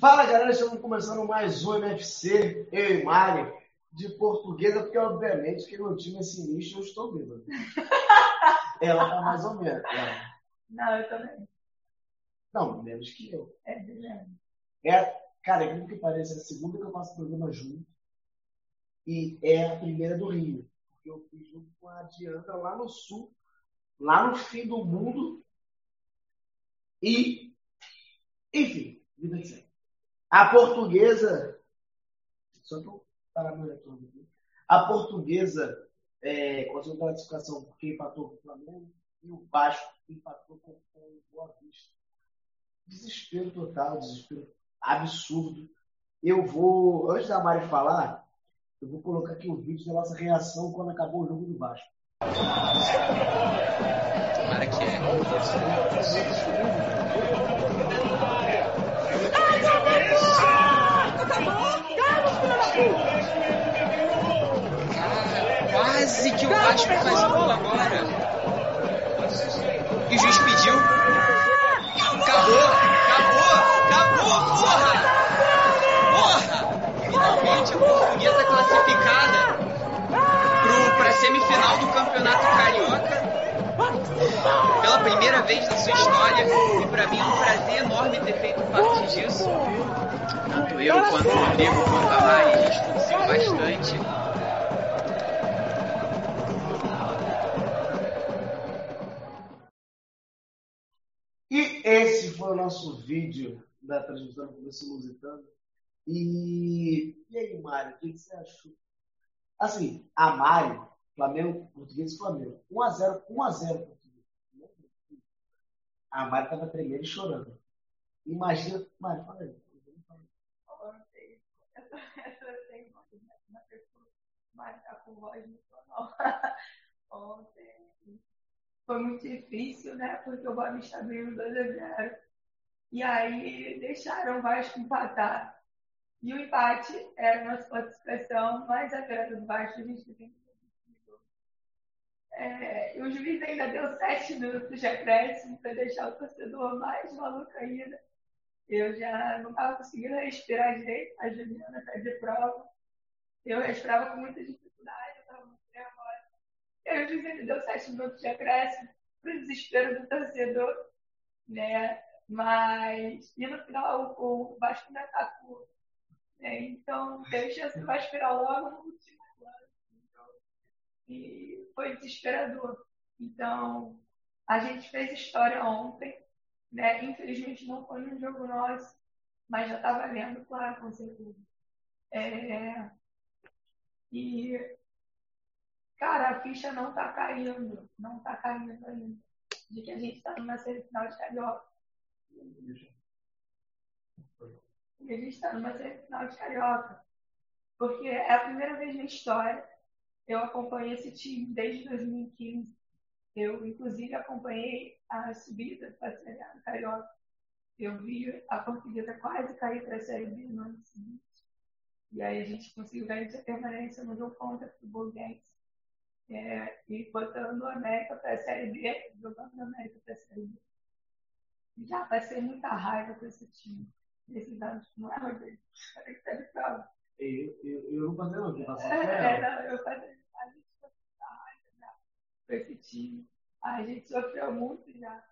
Fala galera, estamos começando mais um MFC, eu e Mari, de portuguesa, porque obviamente que no time é sinistro eu estou bêbado. Ela tá mais ou menos. Ela. Não, eu também. Não, menos que eu. É verdade. É, cara, é que parece, é a segunda que eu faço programa junto e é a primeira do Rio. Porque eu fiz junto com a Diandra lá no sul, lá no fim do mundo. E, enfim, vida que segue. A portuguesa, só para eu parar meu retorno aqui, a portuguesa é, conseguiu classificação porque empatou com o Flamengo e o Vasco empatou com o Boa Vista. Desespero total, desespero absurdo. Eu vou, antes da Mari falar, eu vou colocar aqui o vídeo da nossa reação quando acabou o jogo do Vasco. Tomara que é. Quase que o Vasco faz o gol agora. E o juiz pediu. Acabou, acabou, acabou, porra! Porra! Finalmente a portuguesa classificada para a semifinal do Campeonato Carioca. Pela primeira vez na sua história. E para mim é um prazer enorme ter feito parte disso. Tanto eu quanto o Rodrigo quanto a Mari, a gente bastante. Esse foi o nosso vídeo da transmissão do Começo Lusitano. E, e aí, Mário, o que, você achou? Assim, a Mário, Flamengo, Português e Flamengo. 1x0, 1x0 Português. A Mário estava tremendo e chorando. Imagina, Mário, fala aí. Pessoa, mas tá com voz normal. Ontem foi muito difícil, né? Porque o Boa Vista abriu 2x0. E aí deixaram o Vasco empatar. E o empate era a nossa participação, mas a do Vasco a gente é, o juiz ainda deu sete minutos de acréscimo para deixar o torcedor mais maluco ainda. Eu já não estava conseguindo respirar direito, a Juliana está de prova. Eu respirava com muita dificuldade, eu estava muito nervosa. E o juiz ainda deu sete minutos de acréscimo para o desespero do torcedor, né? Mas, e no final o, o Vasco ainda atacou. Né? Então, teve chance do Vasco virar logo no último lance. Então, e foi desesperador. Então, a gente fez história ontem, né? Infelizmente não foi no jogo nosso, mas já está valendo, claro, com certeza. É... E, cara, a ficha não está caindo, não está caindo ainda, de que a gente está numa semifinal de carioca. E a gente está numa semifinal de carioca. Porque é a primeira vez na história eu acompanho esse time desde 2015. Eu, inclusive, acompanhei a subida para a Série A Carioca. Eu vi a portuguesa quase cair para a Série B no ano seguinte. E aí a gente conseguiu garantir a permanência no jogo contra o Bolguense. É, e botando a América para a Série B, jogando a América para a Série B. Já passei muita raiva com esse time nesses anos. Não é, Rodrigo? Tem que ser de prova. Eu, eu, eu não passei eu passei É, não, eu passei. A gente passou muita raiva já com esse time. A gente sofreu muito já.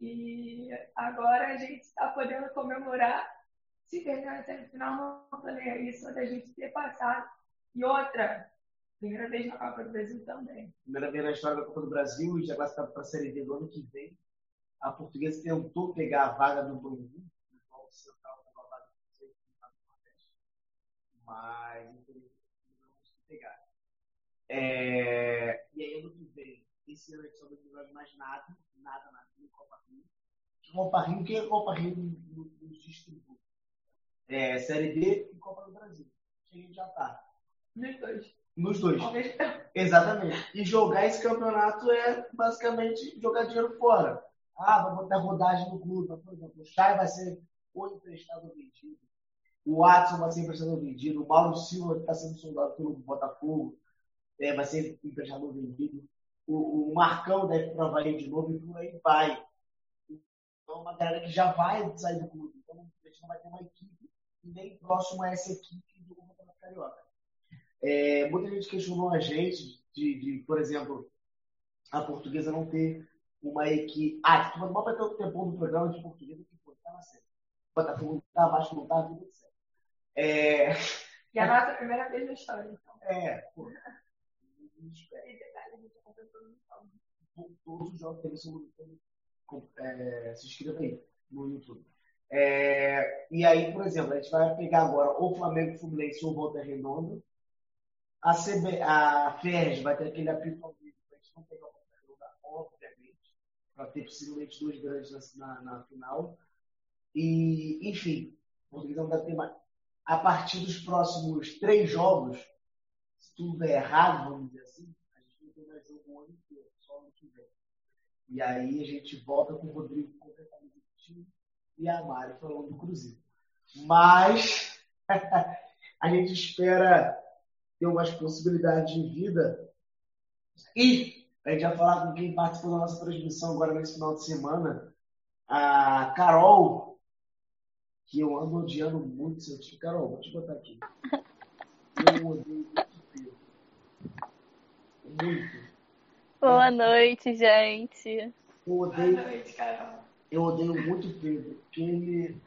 E agora a gente está podendo comemorar. Se terminar a semifinal, não falei aí, só da gente ter passado. E outra, primeira vez na Copa do Brasil também. Primeira vez na história da Copa do Brasil e já classificado para a Série D do ano que vem. A portuguesa tentou pegar a vaga do Bangu, o Central da vaga do Nordeste, mas infelizmente não conseguiu pegar. É... E aí ano que vem esse ano a não joga mais nada, nada, nada, nem Copa Rio. Copa Rio, quem é Copa Rio nos distribui? É, Série D e Copa do Brasil. Que a gente já tá. Nos dois. Nos dois. Exatamente. E jogar esse campeonato é basicamente jogar dinheiro fora. Ah, vai botar rodagem no clube. Por exemplo, o Chay vai ser ou emprestado vendido. O Watson vai ser emprestado vendido. O Mauro Silva está sendo soldado pelo Botafogo. É, vai ser emprestado vendido. O, o Marcão deve provar de novo e por aí vai. Então, uma galera que já vai sair do clube. Então, a gente não vai ter uma equipe nem próximo a essa equipe do Campeonato Carioca. É, muita gente questionou a gente de, de, por exemplo, a portuguesa não ter uma equipe. Ah, tu vai ter o tempo do programa de portuguesa que foi, tá na série. Botafogo não tá, abaixo não tá, tudo certo. É... E a nossa primeira vez na história, então. É, pô. Todos os jogos que eles são é, se inscreva aí no YouTube. É, e aí, por exemplo, a gente vai pegar agora o Flamengo Fluminense ou Volta Redonda. A, CB, a FERJ vai ter aquele apito ao vivo para a gente não pegar o Volta Redonda, obviamente, para ter possivelmente dois grandes na, na, final. E, enfim, o Português não vai ter mais. A partir dos próximos três jogos, se tudo der errado, vamos dizer assim, a gente não tem mais jogo o ano inteiro, só ano que vem. E aí a gente volta com o Rodrigo completamente time e a Mari falando do Cruzeiro. Mas a gente espera ter umas possibilidades de vida. E a gente vai falar com quem participou da nossa transmissão agora nesse final de semana, a Carol, que eu ando odiando muito seu time. Carol, vou te botar aqui. Eu odeio muito Pedro. Muito. Boa noite, gente. Eu odeio, Boa noite, Carol. eu odeio muito o Pedro, porque ele.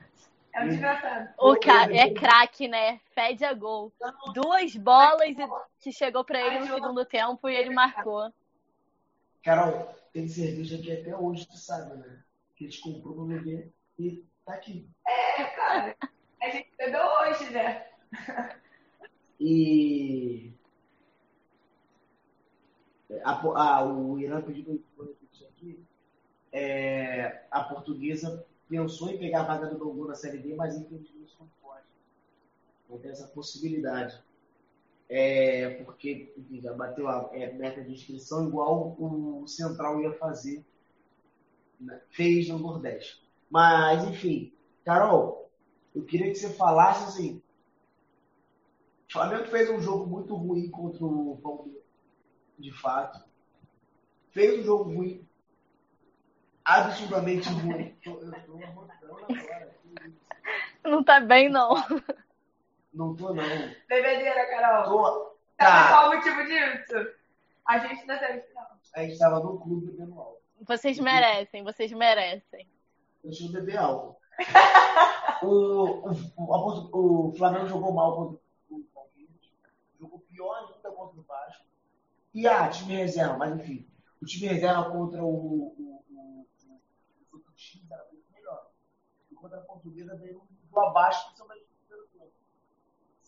É um desgraçado. O cara é craque, né? Fede a gol. Duas bolas que chegou pra ele no segundo tempo e ele marcou. Carol, tem cerveja aqui até hoje, tu sabe, né? Que a gente comprou pra beber e tá aqui. É, cara. A gente bebeu hoje, né? E. O Irã pediu para eu repetir aqui. É, a portuguesa pensou em pegar a vaga do Dongu na Série D, mas infelizmente não pode. Não tem essa possibilidade. É, porque enfim, já bateu a é, meta de inscrição igual o Central ia fazer, né, fez no Nordeste. Mas, enfim, Carol, eu queria que você falasse assim. O Flamengo fez um jogo muito ruim contra o Palmeiras, de fato. Fez um jogo ruim absurdamente ruim. Eu tô agora. Não tá bem, não. Não tô, não. Bebedeira, Carol. Tô. Sabe Tá. qual o motivo disso? A gente não teve final. A gente tava no clube bebendo álcool. Vocês merecem, vocês merecem. Deixa eu beber álcool. o, o, o, a Flamengo jogou mal contra o Palmeiras. Jogou pior ainda contra o Vasco. E ah, time reserva, mas enfim. O time reserva contra o, o, o, o, o X era muito melhor. E contra a Portuguesa veio um abaixo, principalmente.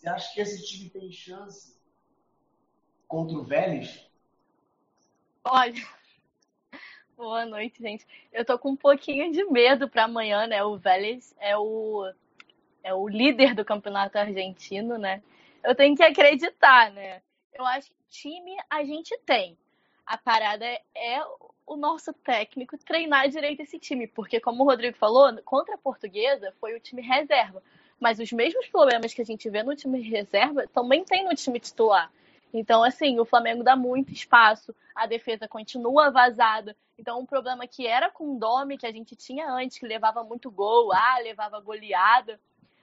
Você acha que esse time tem chance contra o Vélez? Olha. Boa noite, gente. Eu tô com um pouquinho de medo pra amanhã, né? O Vélez é o, é o líder do campeonato argentino, né? Eu tenho que acreditar, né? Eu acho que time a gente tem. A parada é, é o nosso técnico treinar direito esse time, porque como o Rodrigo falou, contra a Portuguesa foi o time reserva, mas os mesmos problemas que a gente vê no time reserva também tem no time titular. Então, assim, o Flamengo dá muito espaço, a defesa continua vazada. Então, um problema que era com o Domi, que a gente tinha antes, que levava muito gol, ah, levava goleada.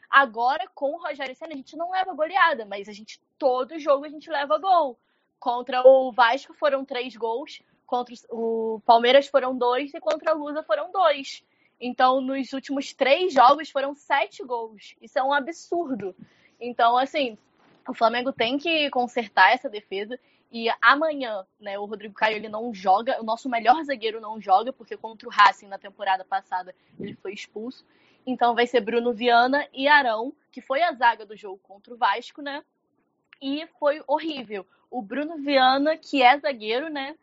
Agora, com o Rogério Senna, a gente não leva goleada, mas a gente, todo jogo, a gente leva gol. Contra o Vasco foram três gols, contra o Palmeiras foram dois e contra o Lusa foram dois. Então, nos últimos três jogos foram sete gols. Isso é um absurdo. Então, assim, o Flamengo tem que consertar essa defesa. E amanhã, né, o Rodrigo Caio ele não joga, o nosso melhor zagueiro não joga, porque contra o Racing na temporada passada ele foi expulso. Então vai ser Bruno Viana e Arão, que foi a zaga do jogo contra o Vasco, né? E foi horrível. O Bruno Viana, que é zagueiro, né?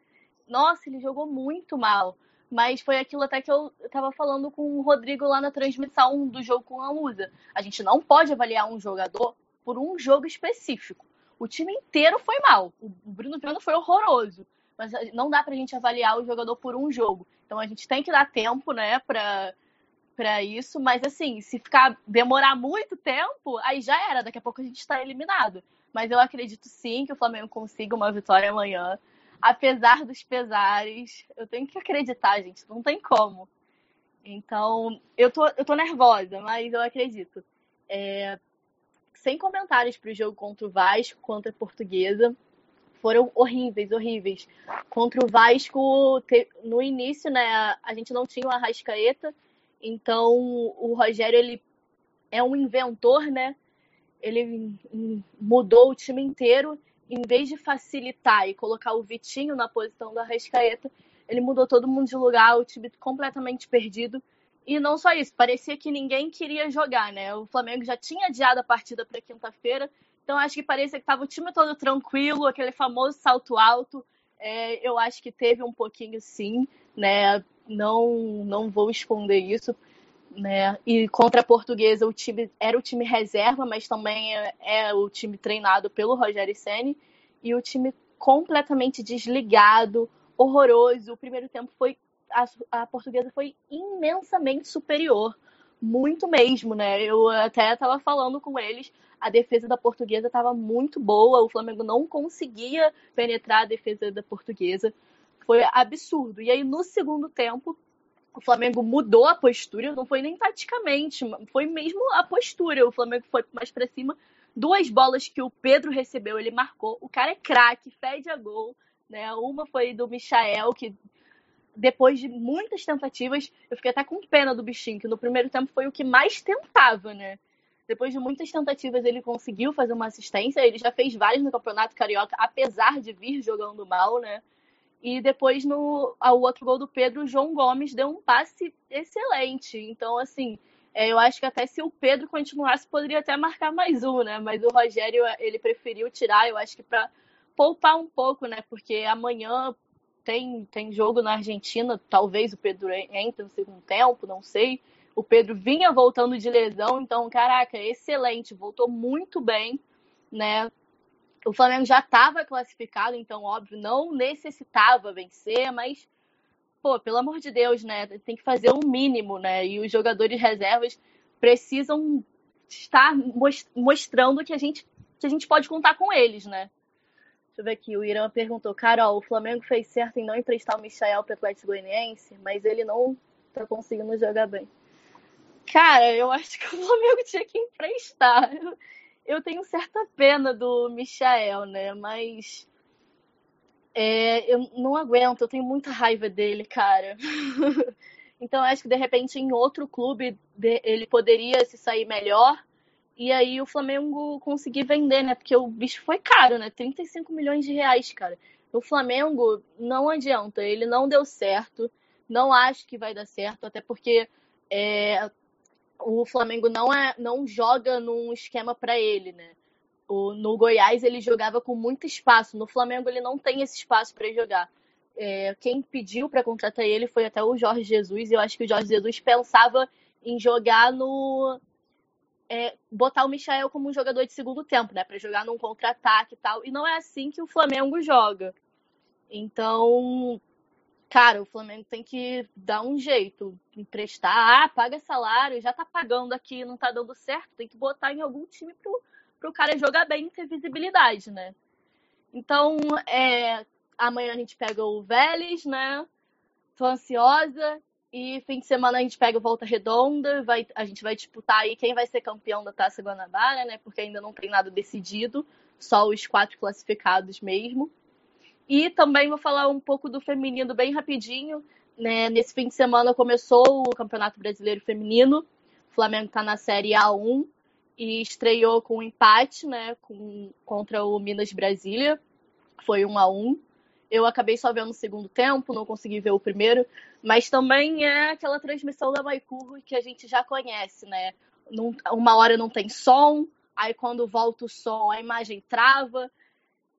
nossa, ele jogou muito mal. Mas foi aquilo até que eu estava falando com o Rodrigo lá na transmissão do jogo com a Lusa. A gente não pode avaliar um jogador por um jogo específico. O time inteiro foi mal. O Bruno Viana foi horroroso. Mas não dá pra gente avaliar o jogador por um jogo. Então a gente tem que dar tempo, né, pra, pra isso. Mas assim, se ficar demorar muito tempo, aí já era. Daqui a pouco a gente está eliminado. Mas eu acredito sim que o Flamengo consiga uma vitória amanhã apesar dos pesares, eu tenho que acreditar, gente, não tem como. Então, eu tô, eu tô nervosa, mas eu acredito. É, sem comentários para o jogo contra o Vasco, contra a Portuguesa. Foram horríveis, horríveis. Contra o Vasco, no início, né, a gente não tinha o Arrascaeta, então o Rogério, ele é um inventor, né? Ele mudou o time inteiro em vez de facilitar e colocar o Vitinho na posição do Arrascaeta, ele mudou todo mundo de lugar, o time completamente perdido. E não só isso, parecia que ninguém queria jogar, né? O Flamengo já tinha adiado a partida para quinta-feira, então acho que parecia que estava o time todo tranquilo, aquele famoso salto alto. É, eu acho que teve um pouquinho sim, né? Não, não vou esconder isso né? E contra a Portuguesa o time era o time reserva, mas também é, é o time treinado pelo Rogério Ceni e o time completamente desligado, horroroso. O primeiro tempo foi a, a Portuguesa foi imensamente superior, muito mesmo, né? Eu até estava falando com eles, a defesa da Portuguesa estava muito boa, o Flamengo não conseguia penetrar a defesa da Portuguesa. Foi absurdo. E aí no segundo tempo o Flamengo mudou a postura, não foi nem taticamente, foi mesmo a postura. O Flamengo foi mais para cima. Duas bolas que o Pedro recebeu, ele marcou. O cara é craque, fede a gol. Né? Uma foi do Michael, que depois de muitas tentativas, eu fiquei até com pena do bichinho, que no primeiro tempo foi o que mais tentava, né? Depois de muitas tentativas, ele conseguiu fazer uma assistência. Ele já fez várias no Campeonato Carioca, apesar de vir jogando mal, né? E depois, no o outro gol do Pedro, o João Gomes deu um passe excelente. Então, assim, é, eu acho que até se o Pedro continuasse, poderia até marcar mais um, né? Mas o Rogério, ele preferiu tirar, eu acho que para poupar um pouco, né? Porque amanhã tem, tem jogo na Argentina, talvez o Pedro entre no segundo tempo, não sei. O Pedro vinha voltando de lesão, então, caraca, excelente, voltou muito bem, né? O Flamengo já estava classificado, então, óbvio, não necessitava vencer, mas, pô, pelo amor de Deus, né? Tem que fazer o um mínimo, né? E os jogadores reservas precisam estar mostrando que a gente, que a gente pode contar com eles, né? Deixa eu ver aqui, o Irã perguntou, Carol, o Flamengo fez certo em não emprestar o Michael para o Atlético Goianiense, mas ele não tá conseguindo jogar bem. Cara, eu acho que o Flamengo tinha que emprestar eu tenho certa pena do Michael, né? Mas é, eu não aguento, eu tenho muita raiva dele, cara. então acho que de repente em outro clube ele poderia se sair melhor e aí o Flamengo conseguir vender, né? Porque o bicho foi caro, né? 35 milhões de reais, cara. O Flamengo não adianta, ele não deu certo, não acho que vai dar certo, até porque é, o Flamengo não, é, não joga num esquema para ele, né? O, no Goiás ele jogava com muito espaço, no Flamengo ele não tem esse espaço para jogar. É, quem pediu para contratar ele foi até o Jorge Jesus, e eu acho que o Jorge Jesus pensava em jogar no. É, botar o Michael como um jogador de segundo tempo, né? Para jogar num contra-ataque e tal. E não é assim que o Flamengo joga. Então, cara, o Flamengo tem que dar um jeito, emprestar, ah, paga salário, já tá pagando aqui, não tá dando certo, tem que botar em algum time pro, pro cara jogar bem e ter visibilidade, né? Então, é, amanhã a gente pega o Vélez, né? Tô ansiosa. E fim de semana a gente pega o Volta Redonda, vai, a gente vai disputar aí quem vai ser campeão da Taça Guanabara, né? Porque ainda não tem nada decidido, só os quatro classificados mesmo. E também vou falar um pouco do feminino bem rapidinho. Né? Nesse fim de semana começou o Campeonato Brasileiro Feminino. O Flamengo está na Série A1 e estreou com um empate né? com, contra o Minas Brasília. Foi 1 a 1 eu acabei só vendo o segundo tempo, não consegui ver o primeiro, mas também é aquela transmissão da Maicurro que a gente já conhece, né? uma hora não tem som, aí quando volta o som a imagem trava.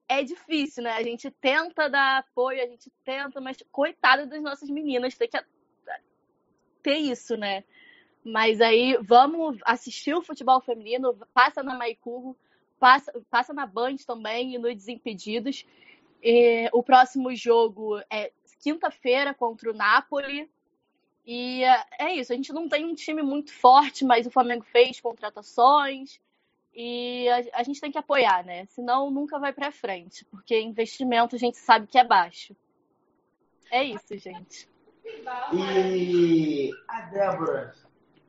É difícil, né? A gente tenta dar apoio, a gente tenta, mas coitada das nossas meninas, tem que ter isso, né? Mas aí vamos assistir o futebol feminino, passa na Maicurro, passa, passa na Band também e no Desimpedidos. E o próximo jogo é quinta-feira contra o Napoli. E é isso, a gente não tem um time muito forte, mas o Flamengo fez contratações e a, a gente tem que apoiar, né? Senão nunca vai para frente, porque investimento a gente sabe que é baixo. É isso, gente. E a Débora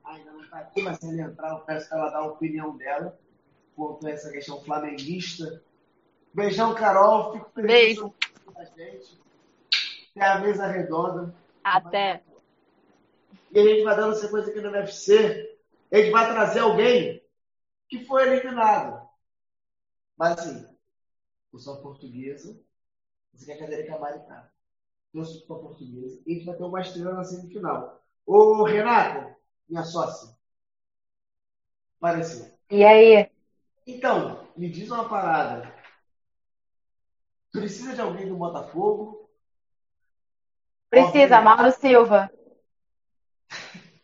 ainda não está aqui, mas se ela entrar, eu peço que ela dê a opinião dela quanto a essa questão flamenguista. Beijão, Carol. Fico feliz Beijo. com a gente. Até a mesa redonda. Até. E a gente vai dando sequência aqui no UFC. A gente vai trazer alguém que foi eliminado. Mas assim, eu sou portuguesa. Você quer a cadeira que a Mari tá. Eu sou portuguesa. E a gente vai ter uma estrela na semifinal. Ô, Renata, minha sócia. Apareceu. E aí? Então, me diz uma parada. Precisa de alguém do Botafogo? Precisa, Mauro Silva.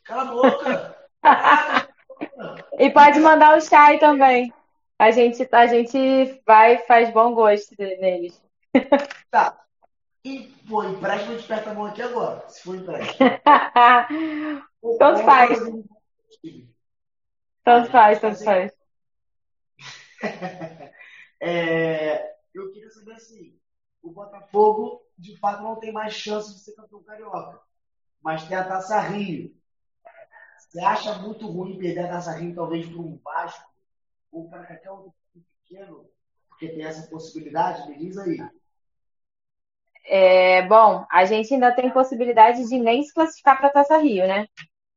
Cala a boca! E pode mandar o Chay também. A gente, a gente vai faz bom gosto neles. tá. E, pô, empréstimo, a gente aperta a mão aqui agora. Se for empréstimo. Tanto faz. Tanto faz, tanto faz. É, eu queria saber assim, o Botafogo de fato não tem mais chance de ser campeão carioca, mas tem a Taça Rio. Você acha muito ruim perder a Taça Rio talvez para um Vasco ou para qualquer outro pequeno, porque tem essa possibilidade? Me diz aí. É, bom, a gente ainda tem possibilidade de nem se classificar para a Taça Rio, né?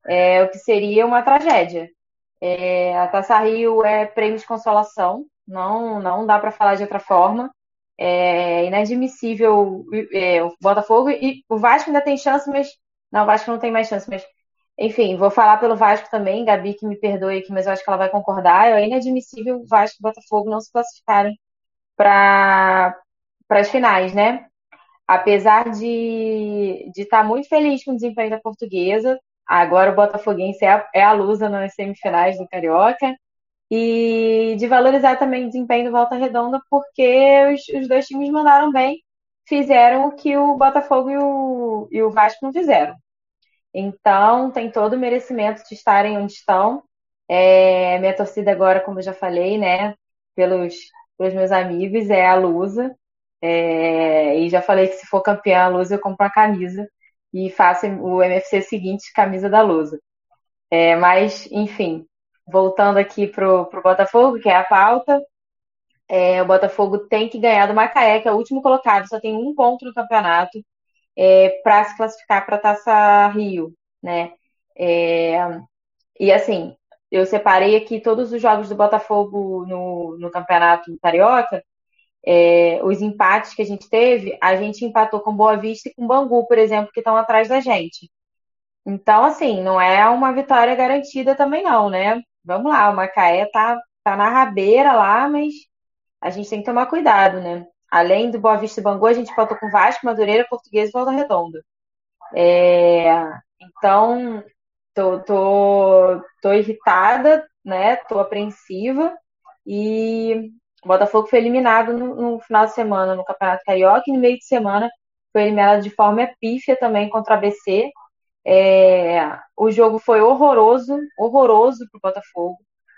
É, o que seria uma tragédia. É, a Taça Rio é prêmio de consolação, não, não dá para falar de outra forma. É inadmissível é, o Botafogo e o Vasco ainda tem chance, mas não, o Vasco não tem mais chance, mas enfim, vou falar pelo Vasco também, Gabi que me perdoe aqui, mas eu acho que ela vai concordar. É inadmissível o Vasco e o Botafogo não se classificarem para as finais, né? Apesar de estar muito feliz com o desempenho da portuguesa, agora o Botafoguense é a, é a lusa nas semifinais do Carioca. E de valorizar também o desempenho do Volta Redonda, porque os, os dois times mandaram bem, fizeram o que o Botafogo e o, e o Vasco não fizeram. Então, tem todo o merecimento de estarem onde estão. É, minha torcida agora, como eu já falei, né, pelos, pelos meus amigos, é a Lusa. É, e já falei que se for campeã a Lusa, eu compro uma camisa e faço o MFC seguinte, camisa da Lusa. É, mas, enfim, voltando aqui pro, pro Botafogo, que é a pauta, é, o Botafogo tem que ganhar do Macaé, que é o último colocado, só tem um ponto no campeonato é, para se classificar para a Taça Rio, né? É, e assim, eu separei aqui todos os jogos do Botafogo no, no Campeonato Carioca, é, os empates que a gente teve, a gente empatou com Boa Vista e com Bangu, por exemplo, que estão atrás da gente. Então, assim, não é uma vitória garantida também não, né? Vamos lá, o Macaé tá, tá na rabeira lá, mas a gente tem que tomar cuidado, né? Além do Boa Vista e Bangu, a gente empatou com Vasco, Madureira, Português e Volta Redonda. É, então, tô, tô, tô irritada, né? Tô apreensiva e o Botafogo foi eliminado no, no, final de semana no Campeonato Carioca e no meio de semana foi eliminado de forma pífia também contra a ABC. É, o jogo foi horroroso, horroroso para o Botafogo.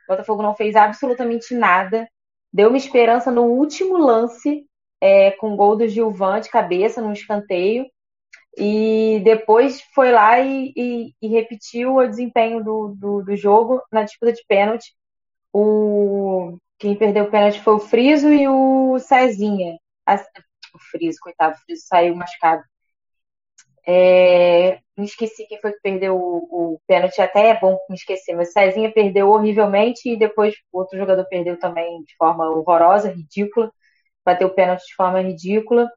O Botafogo não fez absolutamente nada. Deu uma esperança no último lance, é, com gol do Gilvan de cabeça, num escanteio. E depois foi lá e, e, e repetiu o desempenho do, do, do, jogo na disputa de pênalti. O, quem perdeu o pênalti foi o Friso e o Cezinha. O Friso, coitado, o Friso saiu machucado. É, me esqueci quem foi que perdeu o, o pênalti, até é bom me esquecer, mas o Cezinha perdeu horrivelmente e depois outro jogador perdeu também de forma horrorosa, ridícula, bateu o pênalti de forma ridícula.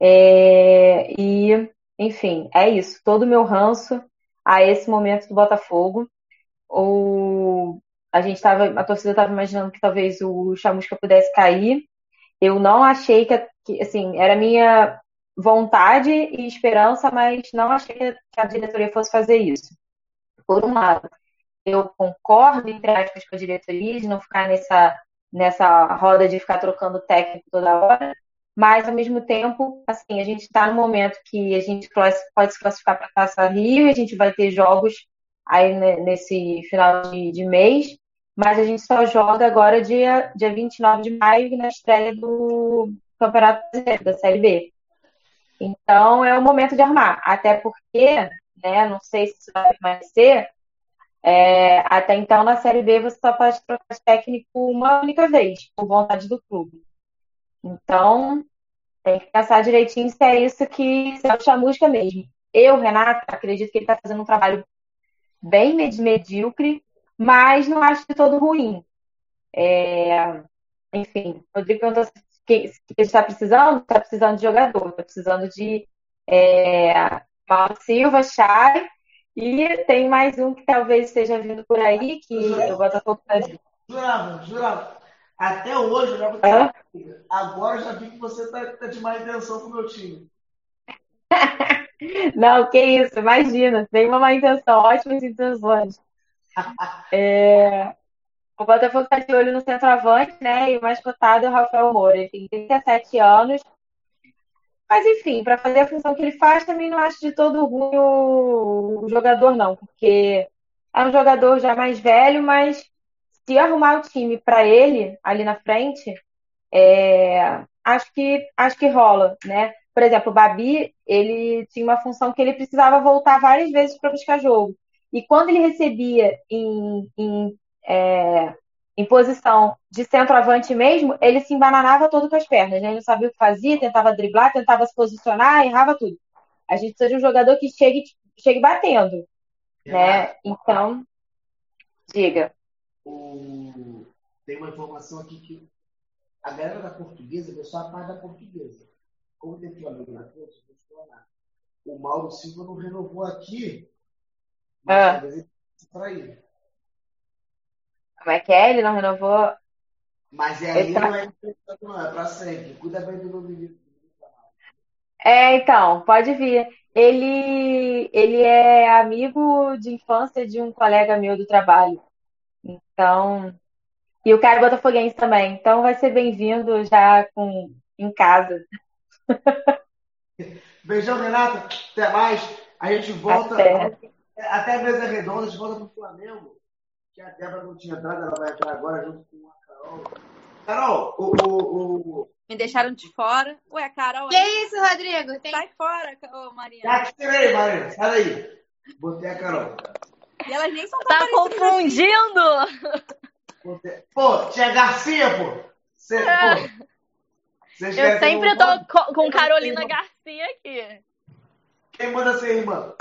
É, e, enfim, é isso. Todo o meu ranço a esse momento do Botafogo. O, a gente tava, a torcida estava imaginando que talvez o Chamusca pudesse cair. eu não achei que, que assim, era minha vontade e esperança, mas não achei que a diretoria fosse fazer isso. Por um lado, eu concordo, entre aspas, com a diretoria de não ficar nessa, nessa roda de ficar trocando técnico toda hora, mas ao mesmo tempo, assim, a gente está no momento que a gente pode se classificar para a Taça Rio, a gente vai ter jogos aí nesse final de, de, mês, mas a gente só joga agora dia, dia 29 de maio na estreia do Campeonato Brasileiro, da Série B. Então é o momento de armar, até porque, né, não sei se isso vai permanecer, é, até então na Série B você só pode trocar de técnico uma única vez, por vontade do clube. Então, tem que pensar direitinho se é isso que se é o chamusca mesmo. Eu, Renato, acredito que ele está fazendo um trabalho bem medíocre, mas não acho de todo ruim. É, enfim, o Rodrigo perguntou se que está precisando, está precisando de jogador, está precisando de é, Paulo Silva, Chay, e tem mais um que talvez esteja vindo por aí, que o Botafogo está vindo. Jurava, jurava. Até hoje, já ah? agora já vi que você está tá de má intenção com o meu time. Não, que isso, imagina, tem uma má intenção, ótimas intenções. É, o Botafogo está de olho no centroavante, né? E o mais cotado é o Rafael Moura. Ele tem 37 anos. Mas, enfim, para fazer a função que ele faz, também não acho de todo ruim o, jogador, não. Porque é um jogador já mais velho, mas se arrumar o time para ele ali na frente, é, acho que acho que rola, né? Por exemplo, o Babi, ele tinha uma função que ele precisava voltar várias vezes para buscar jogo. E quando ele recebia em, em, é, em posição de centroavante mesmo, ele se embananava todo com as pernas, né? Ele não sabia o que fazia, tentava driblar, tentava se posicionar, errava tudo. A gente precisa de um jogador que chegue, chegue batendo, né? Então, diga o... tem uma informação aqui que a galera da portuguesa veio só a parte da portuguesa. Como tem Flamengo na frente, vou. O Mauro Silva não renovou aqui, mas ah. talvez ele trair. Como é que é? Ele não renovou? Mas é aí tá... não é não, é pra sempre. Cuida bem do novo É, então, pode vir. Ele, ele é amigo de infância de um colega meu do trabalho. Então, e o cara é botafoguense também. Então vai ser bem-vindo já com, em casa. Beijão, Renata. Até mais. A gente volta. Até, até a mesa redonda, a gente volta pro Flamengo. Que a Débora não tinha entrado, ela vai entrar agora junto com a Carol. Carol, o, o, o... Me deixaram de fora. Ué, Carol. Que isso, Rodrigo? Tem... Sai fora, ô, Marina. Já te tirei, Marina. Sai daí. Botei a Carol. E elas nem são tão Tá confundindo! Pô, tia Garcia, pô! Cê, é. pô. Eu sempre tô com, com Carolina Garcia aqui. Quem manda ser irmã?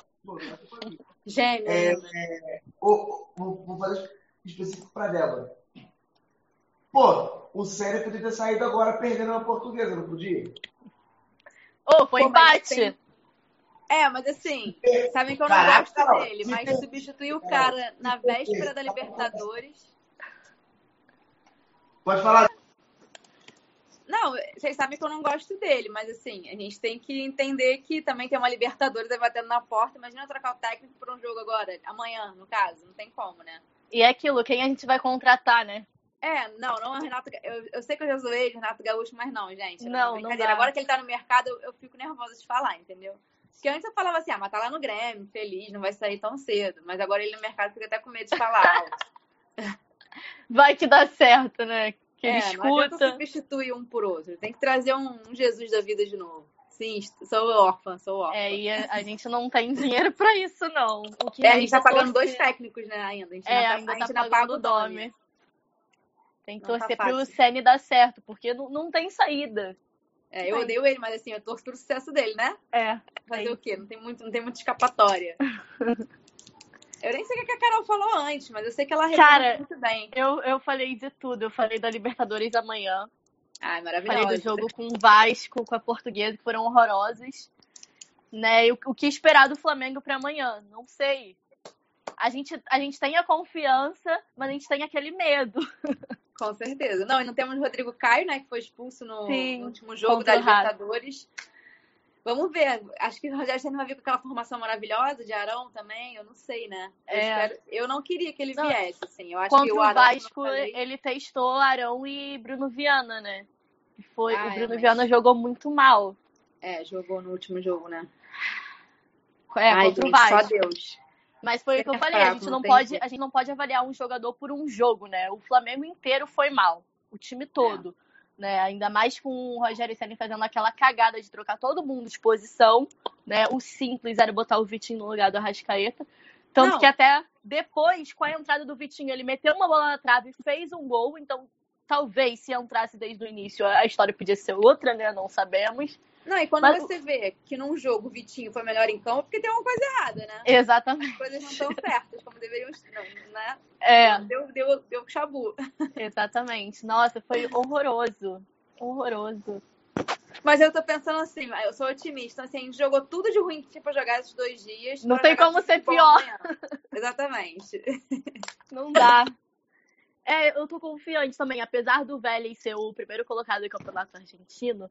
Gêmea. É, é, vou, vou fazer específico pra Débora. Pô, o Sério podia ter saído agora perdendo a portuguesa, não podia? Ô, oh, foi Pô, empate. Tem... É, mas assim, sabem que eu não Caraca, gosto dele, mas substituir o cara na véspera da Libertadores. Pode falar. Não, vocês sabem que eu não gosto dele, mas assim, a gente tem que entender que também tem uma Libertadores aí batendo na porta. Imagina eu trocar o técnico para um jogo agora, amanhã, no caso. Não tem como, né? E é aquilo, quem a gente vai contratar, né? É, não, não é o Renato. Eu, eu sei que eu já zoei Renato Gaúcho, mas não, gente. Não, não, não Agora que ele tá no mercado, eu, eu fico nervosa de falar, entendeu? Porque antes eu falava assim, ah, mas tá lá no Grêmio, feliz, não vai sair tão cedo. Mas agora ele no mercado fica até com medo de falar vai que dá certo, né? Que é, escuta. Não substituir um por outro. Tem que trazer um, um, Jesus da vida de novo. Sim, sou órfã, sou órfã. É, e a, a gente não tem dinheiro pra isso, não. O que é, a gente tá pagando dois técnicos, né, ainda. A gente é, tá, ainda, a gente tá paga o Dome. Tem que não tá torcer tá pro Sene dar certo, porque não, não tem saída. É, eu odeio ele, mas assim, eu torço pelo sucesso dele, né? É. Fazer é o quê? Não tem, muito, não tem muita escapatória. eu nem sei o que a Carol falou antes, mas eu sei que ela Cara, muito bem. Eu, eu falei de tudo. Eu falei da Libertadores amanhã. Ai, maravilhoso. Falei do jogo com o Vasco, com a Portuguesa, que foram horrorosos. Né? E o, o que esperar do Flamengo para amanhã? Não sei. A gente, a gente tem a confiança, mas a gente tem aquele medo. Com certeza. Não, e não temos o Rodrigo Caio, né? Que foi expulso no, Sim, no último jogo da. Libertadores. Vamos ver. Acho que o Rogério Senna vai vir com aquela formação maravilhosa de Arão também. Eu não sei, né? Eu, É. espero- eu não queria que ele Não. viesse, assim. Eu acho que Contra o o Arão, eu Vasco, falei, ele testou Arão e Bruno Viana, né? Foi, Ah, o é, Bruno mas- Viana jogou muito mal. É, jogou no último jogo, né? É, Ai, contra gente, o só Vasco. Deus. Mas foi o que eu É falei, a gente não pode, jeito. a gente não pode avaliar um jogador por um jogo, né? O Flamengo inteiro foi mal, o time todo, né? Ainda mais com o Rogério Ceni fazendo aquela cagada de trocar todo mundo de posição, né? O simples era botar o Vitinho no lugar do Arrascaeta. Tanto Não. que até depois, com a entrada do Vitinho, ele meteu uma bola na trave e fez um gol, então talvez se entrasse desde o início, a história podia ser outra, né? Não sabemos. Não, e quando Mas- você vê que num jogo o Vitinho foi melhor em campo, porque tem alguma coisa errada, né? Exatamente. As coisas não estão certas como deveriam estar, né? É. Deu, deu, deu chabu. Exatamente. Nossa, foi horroroso. Horroroso. Mas eu tô pensando assim, eu sou otimista. Assim, a gente jogou tudo de ruim que tinha pra jogar esses dois dias. Não tem como ser pior. Exatamente. Não dá. É, eu tô confiante também, apesar do Vélez ser o primeiro colocado do campeonato argentino.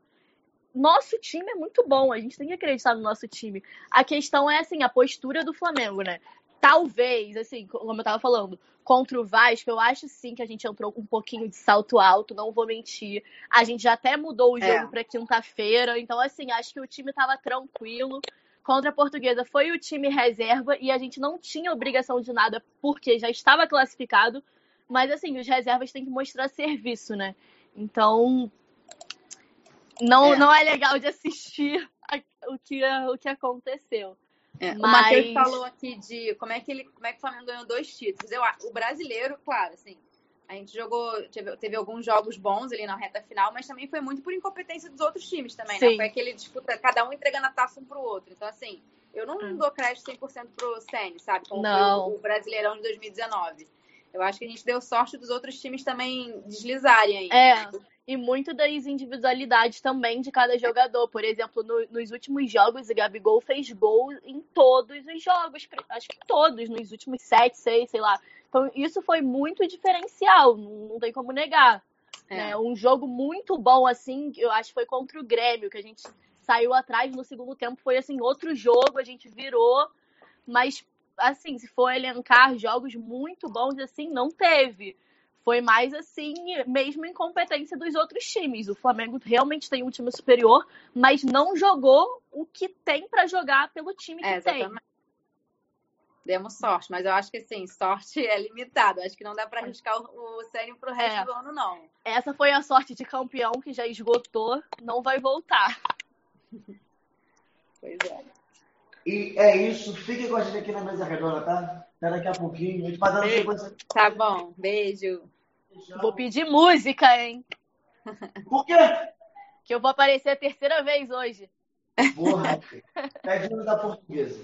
Nosso time é muito bom, a gente tem que acreditar no nosso time. A questão é assim, a postura do Flamengo, né? Talvez, assim, como eu tava falando, contra o Vasco, eu acho sim que a gente entrou com um pouquinho de salto alto, não vou mentir. A gente já até mudou o É. jogo pra quinta-feira, então assim, acho que o time tava tranquilo. Contra a Portuguesa foi o time reserva e a gente não tinha obrigação de nada porque já estava classificado. Mas assim, os reservas têm que mostrar serviço, né? Então, não É. não é legal de assistir o que, o que aconteceu. É, O Mas- Matheus falou aqui de como é que ele, como é que o Flamengo ganhou dois títulos. Eu, o brasileiro, claro, assim, a gente jogou, teve, teve alguns jogos bons ali na reta final, mas também foi muito por incompetência dos outros times também, né? Sim. Foi aquele disputa, cada um entregando a taça um pro outro. Então, assim, eu não Hum. dou crédito 100% pro Sene, sabe? Como Não. o, o Brasileirão de 2019. Eu acho que a gente deu sorte dos outros times também deslizarem aí. É. E muito das individualidades também de cada jogador. Por exemplo, no- nos últimos jogos, o Gabigol fez gol em todos os jogos. Acho que todos, nos últimos sete, seis, sei lá. Então, isso foi muito diferencial, não, não tem como negar. É. né? Um jogo muito bom, assim, eu acho que foi contra o Grêmio, que a gente saiu atrás no segundo tempo. Foi, assim, outro jogo, a gente virou. Mas, assim, se for elencar jogos muito bons, assim, não teve. Foi mais, assim, mesmo incompetência dos outros times. O Flamengo realmente tem um time superior, mas não jogou o que tem pra jogar pelo time que É, tem. exatamente. Demos sorte, mas eu acho que assim, sorte é limitado. Acho que não dá pra arriscar o, o Sênio pro resto É. do ano, não. Essa foi a sorte de campeão que já esgotou, não vai voltar. Pois é. E é isso. Fiquem com a gente aqui na mesa redonda, tá? Até daqui a pouquinho. A gente vai dando Beijo. sequência. Tá bom, beijo. Vou pedir música, hein? Por quê? Que eu vou aparecer a terceira vez hoje. Porra, pedindo da portuguesa.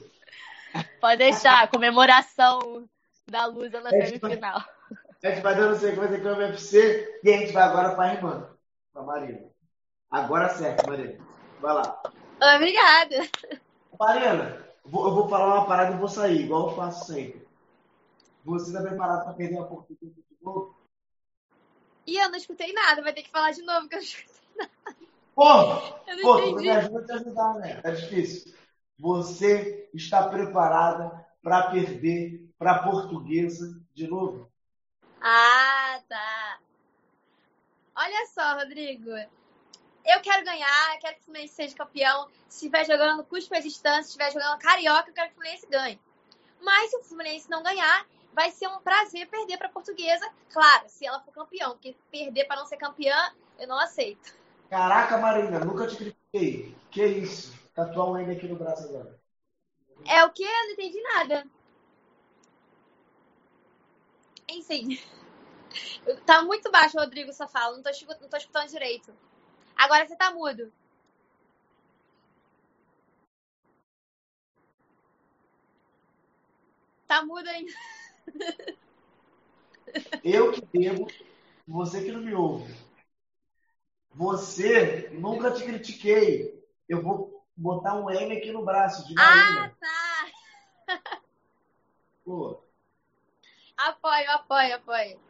Pode deixar, comemoração da Lusa na semifinal. A gente vai dando sequência aqui no UFC e a gente vai agora pra irmã, pra Marina. Agora certo, Marina. Vai lá. Obrigada. Mariana, vou- eu vou falar uma parada e vou sair, igual eu faço sempre. Você tá preparado pra perder a portuguesa de novo? E eu não escutei nada, vai ter que falar de novo, que eu não escutei. Porra! Eu não você entendi. me ajuda a te ajudar, né? Tá difícil. Você está preparada para perder para a portuguesa de novo? Ah, tá. Olha só, Rodrigo. Eu quero ganhar, eu quero que o Fluminense seja campeão. Se estiver jogando custo para distância, se estiver jogando carioca, eu quero que o Fluminense ganhe. Mas se o Fluminense não ganhar, vai ser um prazer perder para a portuguesa. Claro, se ela for campeão, porque perder para não ser campeã, eu não aceito. Caraca, Marina, nunca te critiquei. Que isso? Tatuar um M aqui no braço agora. É o que? Eu não entendi nada. Enfim. Tá muito baixo, Rodrigo, sua fala. Não tô, não tô escutando direito. Agora você tá mudo. Tá mudo ainda. Eu que devo, você que não me ouve. Você, nunca te critiquei. Eu vou botar um M aqui no braço de Ah, Marina. tá. Pô, Apoio, apoio, apoio.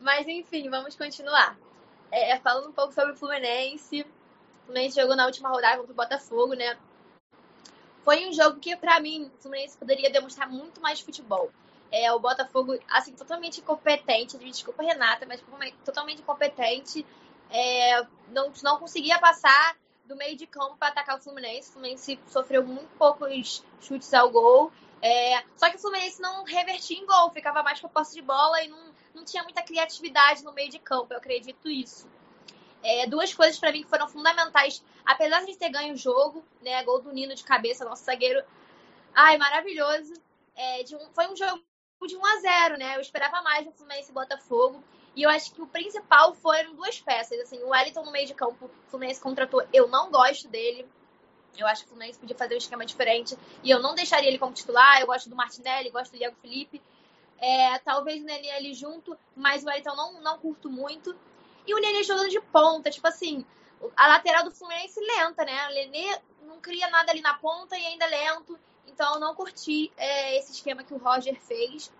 Mas enfim, vamos continuar. É, falando um pouco sobre o Fluminense. O Fluminense jogou na última rodada contra o Botafogo, né? Foi um jogo que, para mim, o Fluminense poderia demonstrar muito mais futebol. É, o Botafogo, assim, totalmente incompetente. Desculpa, Renata, mas totalmente incompetente. É, não, não conseguia passar do meio de campo para atacar o Fluminense. O Fluminense sofreu muito poucos chutes ao gol. É, só que o Fluminense não revertia em gol, ficava mais com a posse de bola e não, não tinha muita criatividade no meio de campo, eu acredito isso. É, duas coisas para mim que foram fundamentais, apesar de ter ganho o jogo, né? Gol do Nino de cabeça, nosso zagueiro. Ai, maravilhoso. É, um, foi um jogo de 1 a 0 né? Eu esperava mais no Fluminense e Botafogo. E eu acho que o principal foram duas peças. Assim, o Wellington no meio de campo, o Fluminense contratou. Eu não gosto dele. Eu acho que o Fluminense podia fazer um esquema diferente. E eu não deixaria ele como titular. Eu gosto do Martinelli, gosto do Diego Felipe. É, talvez o Nenê ali junto, mas o Wellington não, não curto muito. E o Nenê jogando de ponta, tipo assim, a lateral do Fluminense lenta, né? O Nenê não cria nada ali na ponta e ainda lento. Então não curti é, esse esquema que o Roger fez.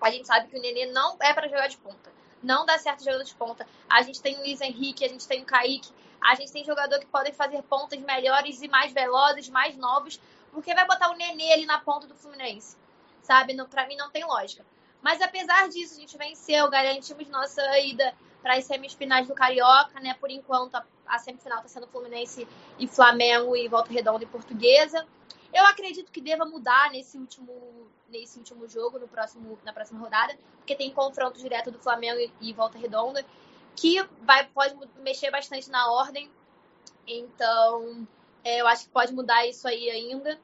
A gente sabe que o Nenê não é para jogar de ponta não dá certo jogando de ponta. A gente tem o Luiz Henrique, a gente tem o Kaique, a gente tem jogador que podem fazer pontas melhores e mais velozes, mais novos, porque vai botar o Nenê ali na ponta do Fluminense, sabe? Não, pra mim não tem lógica. Mas apesar disso, a gente venceu, garantimos nossa ida para as semifinais do Carioca, né? Por enquanto, a, a semifinal está sendo Fluminense e Flamengo e Volta Redonda e Portuguesa. Eu acredito que deva mudar nesse último, nesse último jogo, no próximo, na próxima rodada, porque tem confronto direto do Flamengo e, e Volta Redonda, que vai, pode mexer bastante na ordem. Então, é, eu acho que pode mudar isso aí ainda.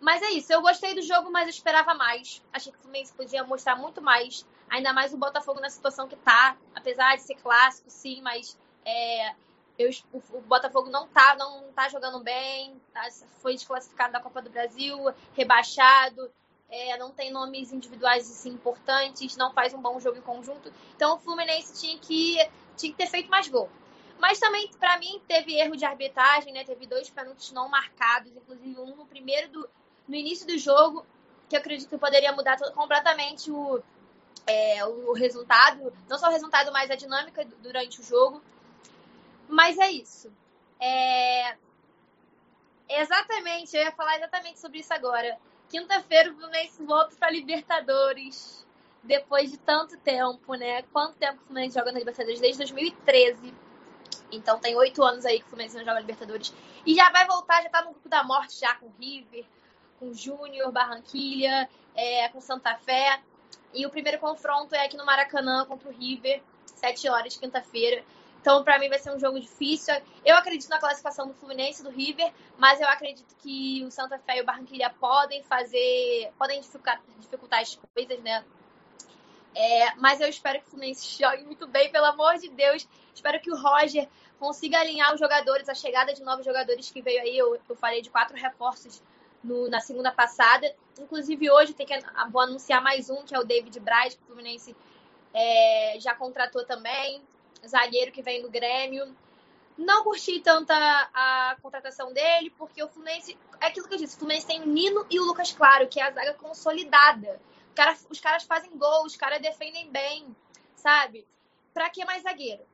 Mas é isso, eu gostei do jogo, mas eu esperava mais. Achei que o Fluminense podia mostrar muito mais. Ainda mais o Botafogo na situação que tá. Apesar de ser clássico, sim, mas é, eu, o, Botafogo não tá, não tá jogando bem, tá, foi desclassificado da Copa do Brasil, rebaixado, é, não tem nomes individuais assim, importantes, não faz um bom jogo em conjunto. Então o Fluminense tinha que, tinha que ter feito mais gol. Mas também, para mim, teve erro de arbitragem, né? Teve dois pênaltis não marcados, inclusive um no primeiro do. No início do jogo, que eu acredito que poderia mudar completamente o, é, o resultado, não só o resultado, mas a dinâmica durante o jogo. Mas é isso. É... Exatamente, eu ia falar exatamente sobre isso agora. Quinta-feira o Fluminense volta para Libertadores. Depois de tanto tempo, né? Quanto tempo o Fluminense joga na Libertadores? Desde 2013. Então tem oito anos aí que o Fluminense não joga Libertadores. E já vai voltar, já tá no grupo da morte já com River, com Júnior, Barranquilha, é, com Santa Fé. E o primeiro confronto é aqui no Maracanã contra o River, sete horas, quinta-feira. Então, para mim, vai ser um jogo difícil. Eu acredito na classificação do Fluminense do River, mas eu acredito que o Santa Fé e o Barranquilla podem fazer. podem dificultar, dificultar as coisas, né? É, mas eu espero que o Fluminense jogue muito bem, pelo amor de Deus. Espero que o Roger consiga alinhar os jogadores, a chegada de novos jogadores que veio aí. Eu, eu falei de quatro reforços no, na segunda passada. Inclusive, hoje tem que vou anunciar mais um, que é o David Braz, que o Fluminense é, já contratou também zagueiro que vem do Grêmio. Não curti tanto a, contratação dele, porque o Fluminense. É aquilo que eu disse: o Fluminense tem o Nino e o Lucas Claro, que é a zaga consolidada. Os caras fazem gol, os caras defendem bem, sabe? Pra que mais zagueiro?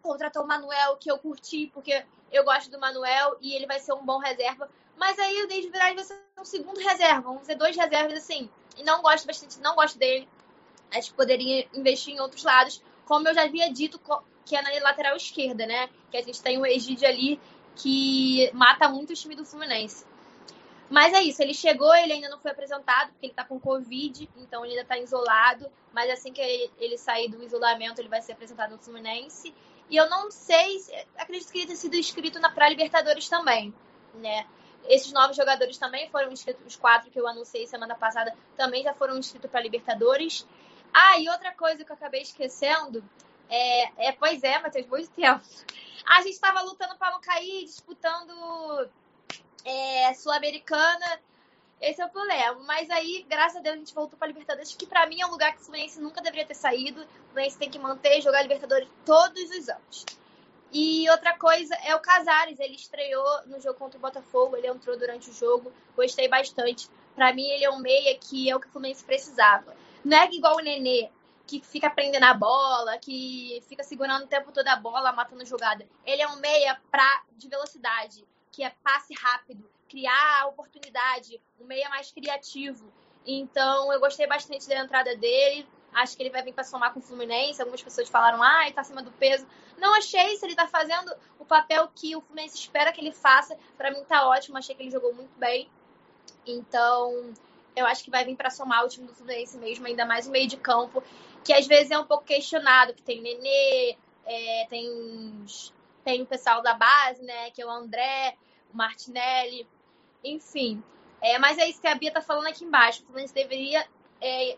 Contratou o Manuel, que eu curti, porque eu gosto do Manuel e ele vai ser um bom reserva. Mas aí o David Braz vai ser um segundo reserva, vamos ser dois reservas assim. E não gosto bastante, não gosto dele. Acho que poderia investir em outros lados. Como eu já havia dito, que é na lateral esquerda, né? Que a gente tem o Egídio ali que mata muito o time do Fluminense. Mas é isso, ele chegou, ele ainda não foi apresentado, porque ele tá com Covid, então ele ainda tá isolado. Mas assim que ele, ele sair do isolamento, ele vai ser apresentado no Fluminense. E eu não sei, acredito que ele tenha sido inscrito na pré-Libertadores também, né? Esses novos jogadores também foram inscritos, os quatro que eu anunciei semana passada também já foram inscritos para Libertadores. Ah, e outra coisa que eu acabei esquecendo é, é, pois é, Matheus, muito tempo. A gente estava lutando para não cair, disputando é, Sul-Americana. Esse é o problema. Mas aí, graças a Deus, a gente voltou para Libertadores, que para mim é um lugar que o Fluminense nunca deveria ter saído. O Fluminense tem que manter e jogar Libertadores todos os anos. E outra coisa é o Casares. Ele estreou no jogo contra o Botafogo, ele entrou durante o jogo. Gostei bastante. Para mim, ele é um meia que é o que o Fluminense precisava. Não é igual o Nenê, que fica prendendo a bola, que fica segurando o tempo todo a bola, matando jogada. Ele é um meia pra, de velocidade, que é passe rápido, criar oportunidade, um meia mais criativo. Então, eu gostei bastante da entrada dele. Acho que ele vai vir para somar com o Fluminense. Algumas pessoas falaram, ah, ele tá acima do peso. Não achei se ele tá fazendo o papel que o Fluminense espera que ele faça. Para mim tá ótimo, achei que ele jogou muito bem. Então, eu acho que vai vir para somar o time do Fluminense mesmo, ainda mais o meio de campo, que às vezes é um pouco questionado, que tem Nenê, é, tem, tem o pessoal da base, né, que é o André, o Martinelli, enfim. É, mas é isso que a Bia tá falando aqui embaixo. O Fluminense deveria é,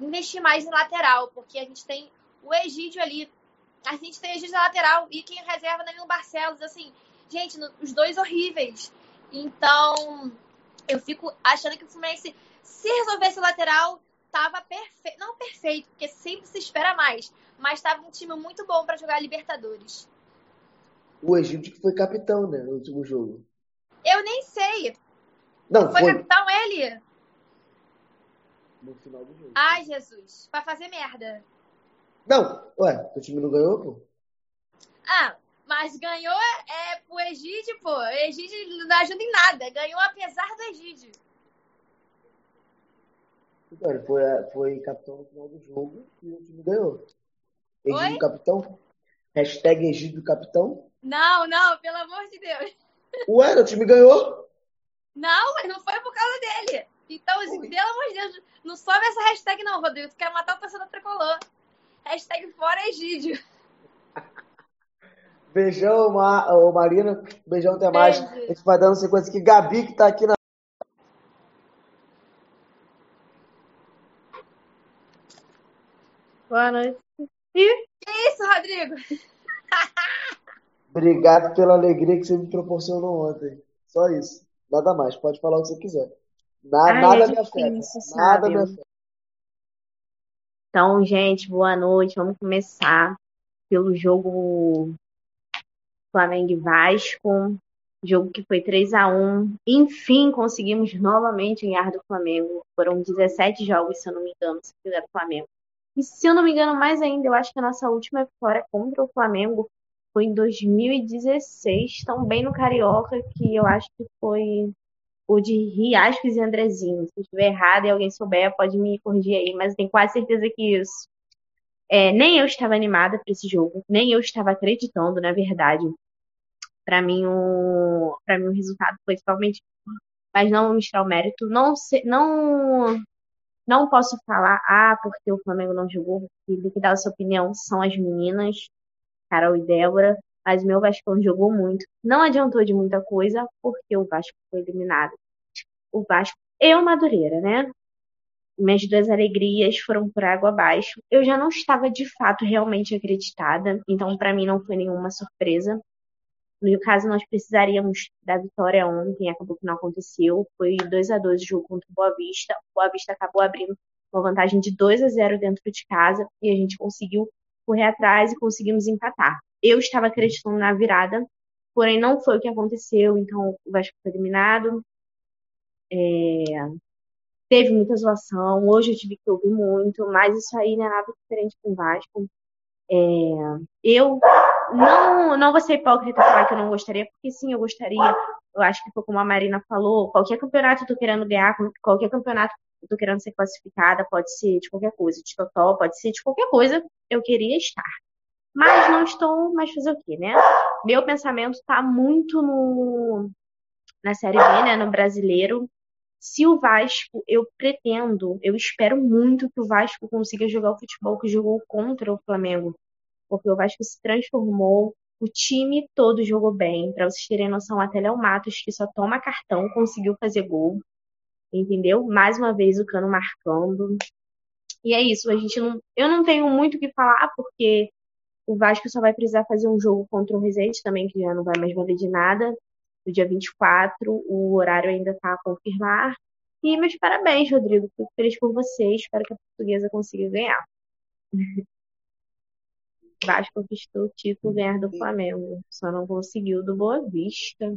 investir mais em lateral, porque a gente tem o Egídio ali. A gente tem o Egídio na lateral e quem reserva Danilo Barcelos. Assim, gente, no, os dois horríveis. Então, eu fico achando que o Fluminense, se resolvesse o lateral, tava perfeito. Não perfeito, porque sempre se espera mais. Mas tava um time muito bom para jogar Libertadores. O Egídio que foi capitão, né, no último jogo. Eu nem sei. Não, Foi foi. capitão ele? No final do jogo. Ai, Jesus. Pra fazer merda. Não, ué, o time não ganhou, pô? Ah, mas ganhou é pro Egídio, pô. O Egídio não ajuda em nada. Ganhou apesar do Egídio. Então, ele foi, foi capitão no final do jogo e o time ganhou. Egídio Oi? capitão? Hashtag Egídio capitão? Não, não, pelo amor de Deus. Ué, o time ganhou? Não, mas não foi por causa dele. Então, assim, pelo amor de Deus, não sobe essa hashtag não, Rodrigo. Tu quer matar o torcedor tricolor. Hashtag fora Egídio. Beijão, Ma... ô, Marina. Beijão, até mais. Beijo. A gente vai dando sequência aqui. Gabi, que tá aqui na. Boa noite. Que isso, Rodrigo? Obrigado pela alegria que você me proporcionou ontem. Só isso. Nada mais. Pode falar o que você quiser. Na- Ai, nada é me afeta. difícil, Nada sabe? me afeta. Então, gente, boa noite. Vamos começar pelo jogo Flamengo e Vasco. Jogo que foi 3 a 1 Enfim, conseguimos novamente ganhar do Flamengo. Foram 17 jogos, se eu não me engano, se fizer do Flamengo. E se eu não me engano, mais ainda, eu acho que a nossa última vitória contra o Flamengo foi em 2016, também no Carioca, que eu acho que foi o de Riascos e Andrezinho. Se estiver errado e alguém souber, pode me corrigir aí, mas eu tenho quase certeza que isso. É, nem eu estava animada para esse jogo, nem eu estava acreditando, na verdade. Para mim, o, para mim, o resultado foi totalmente. Mas não vou mostrar o mérito. Não, se- não, não posso falar, ah, porque o Flamengo não jogou, porque que dar a sua opinião são as meninas, Carol e Débora. Mas meu Vascão jogou muito. Não adiantou de muita coisa, porque o Vasco foi eliminado. O Vasco e o Madureira, né? Minhas duas alegrias foram por água abaixo. Eu já não estava de fato realmente acreditada, então para mim não foi nenhuma surpresa. No caso, nós precisaríamos da vitória ontem, acabou que não aconteceu. Foi 2 a 2 o jogo contra o Boa Vista. O Boa Vista acabou abrindo uma vantagem de 2 a 0 dentro de casa e a gente conseguiu correr atrás e conseguimos empatar. Eu estava acreditando na virada, porém não foi o que aconteceu, então o Vasco foi eliminado. É, Teve muita zoação, hoje eu tive que ouvir muito, mas isso aí não é nada diferente com o Vasco. É, eu não, não vou ser hipócrita falar que eu não gostaria, porque sim, eu gostaria. Eu acho que foi como a Marina falou, qualquer campeonato eu tô querendo ganhar, qualquer campeonato eu tô querendo ser classificada, pode ser de qualquer coisa, de totó, pode ser de qualquer coisa, eu queria estar. Mas não estou, mas fazer o quê, né? Meu pensamento tá muito no, na Série B, né, no brasileiro. Se o Vasco, eu pretendo, eu espero muito que o Vasco consiga jogar o futebol que jogou contra o Flamengo, porque o Vasco se transformou, o time todo jogou bem. Para vocês terem noção, até Léo Matos, que só toma cartão, conseguiu fazer gol, entendeu? Mais uma vez o Cano marcando. E é isso, a gente não, eu não tenho muito o que falar, porque o Vasco só vai precisar fazer um jogo contra o Resende também, que já não vai mais valer de nada no dia 24. O horário ainda está a confirmar. E meus parabéns, Rodrigo. Fico feliz por você. Espero que a portuguesa consiga ganhar. Vasco conquistou o título ganhar do Flamengo. Só não conseguiu do Boa Vista.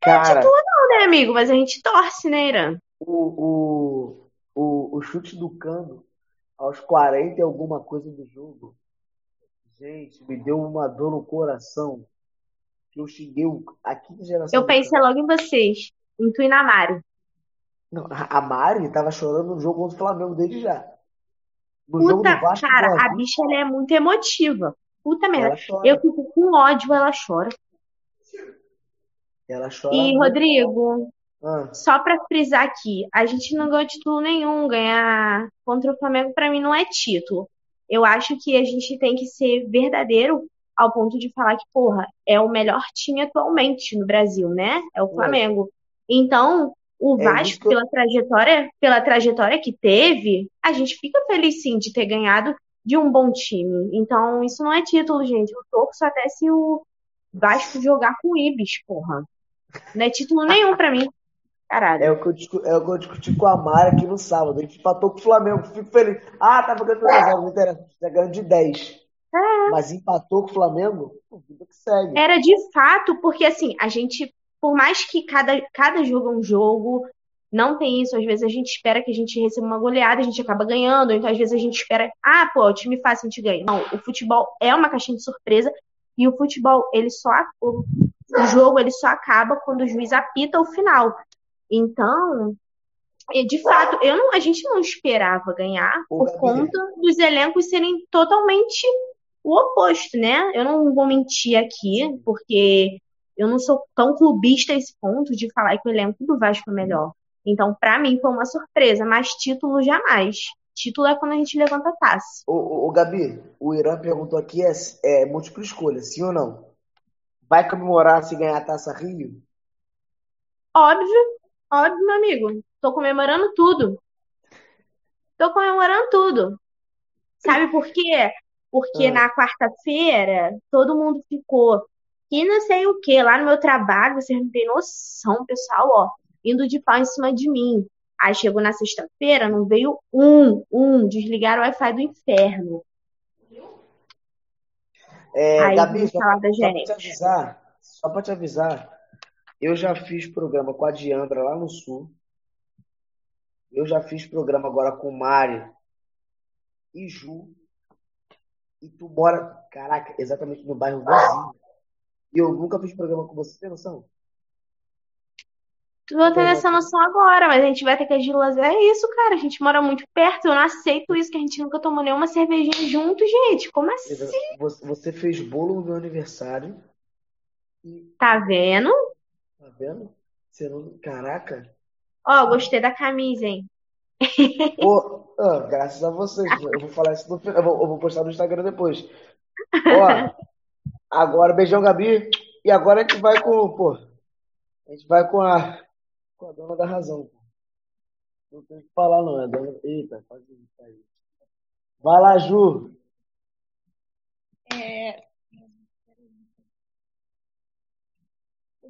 Cara, Não, né, amigo? Mas a gente torce, né, Irã? o, o, o, o chute do Cano aos 40 e alguma coisa do jogo, gente, me deu uma dor no coração. Que eu xinguei a quinta geração. Eu pensei logo em vocês, em tu e na Mari. Não, a Mari tava chorando no jogo contra o Flamengo desde já. No Puta, jogo do Vasco, cara, a bicha ela é muito emotiva. Puta merda. Eu fico com ódio, ela chora. Ela chora. E, muito. Rodrigo, ah. só pra frisar aqui, a gente não ganhou título nenhum. Ganhar contra o Flamengo, pra mim, não é título. Eu acho que a gente tem que ser verdadeiro ao ponto de falar que, porra, é o melhor time atualmente no Brasil, né? É o Flamengo. Então, o é Vasco, pela trajetória, pela trajetória que teve, a gente fica feliz sim de ter ganhado de um bom time. Então, isso não é título, gente. Eu torço até se o Vasco jogar com o Ibis, porra. Não é título nenhum para mim. Caralho. É o, que eu discuti, é o que eu discuti com a Mara aqui no sábado. A gente empatou com o Flamengo. Fico feliz. Ah, tá ganhando 3 não interessa. Tá ganhando de 10. É. Mas empatou com o Flamengo, vida que segue. Era de fato, porque assim, a gente, por mais que cada, cada jogo é um jogo, não tem isso. Às vezes a gente espera que a gente receba uma goleada, a gente acaba ganhando. Então, às vezes a gente espera, ah, pô, o time fácil a gente ganha. Não, o futebol é uma caixinha de surpresa e o futebol, ele só o, o jogo ele só acaba quando o juiz apita o final. Então, de fato, eu não, a gente não esperava ganhar por conta dos elencos serem totalmente o oposto, né? Eu não vou mentir aqui, porque eu não sou tão clubista a esse ponto de falar que o elenco do Vasco é melhor. Então, para mim, foi uma surpresa, mas título jamais. Título é quando a gente levanta a taça. Ô, ô Gabi, o Irã perguntou aqui: é, é múltipla escolha, sim ou não? Vai comemorar se ganhar a taça Rio? Óbvio, óbvio, meu amigo. Tô comemorando tudo. Tô comemorando tudo. Sabe por quê? Porque ah. na quarta-feira todo mundo ficou e não sei o que lá no meu trabalho, vocês não têm noção, pessoal, ó indo de pau em cima de mim. Aí chegou na sexta-feira, não veio um, um, desligar o Wi-Fi do inferno. É, Aí, Gabi, só, só pra te avisar, só pra te avisar, eu já fiz programa com a Diandra lá no sul. Eu já fiz programa agora com Mari e Ju. E tu mora, caraca, exatamente no bairro vizinho. E eu nunca fiz programa com você, tem noção? Vou ter essa noção agora, mas a gente vai ter que agir É isso, cara. A gente mora muito perto. Eu não aceito isso, que a gente nunca tomou nenhuma cervejinha junto, gente. Como assim? Você fez bolo no meu aniversário. E... Tá vendo? Tá vendo? Você não... Caraca. Ó, oh, gostei da camisa, hein? oh, oh, graças a vocês. Eu vou falar isso no final. Eu vou, eu vou postar no Instagram depois. Ó, agora, beijão, Gabi. E agora a gente vai com, pô. A gente vai com a com a dona da razão. Não tem o que falar, não. É dona... Eita, faz isso aí. Vai lá, Ju. É...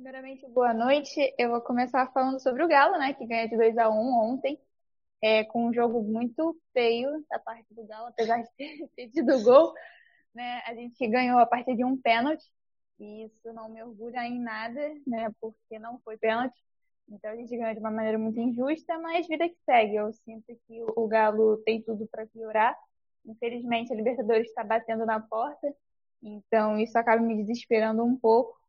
Primeiramente, boa noite. Eu vou começar falando sobre o Galo, né? Que ganha de 2 a 1 um ontem. É, com um jogo muito feio da parte do Galo, apesar de ter pedido gol. Né? A gente ganhou a partir de um pênalti. E isso não me orgulha em nada, né? Porque não foi pênalti. Então a gente ganhou de uma maneira muito injusta, mas vida que segue. Eu sinto que o Galo tem tudo para piorar. Infelizmente a Libertadores está batendo na porta, então isso acaba me desesperando um pouco.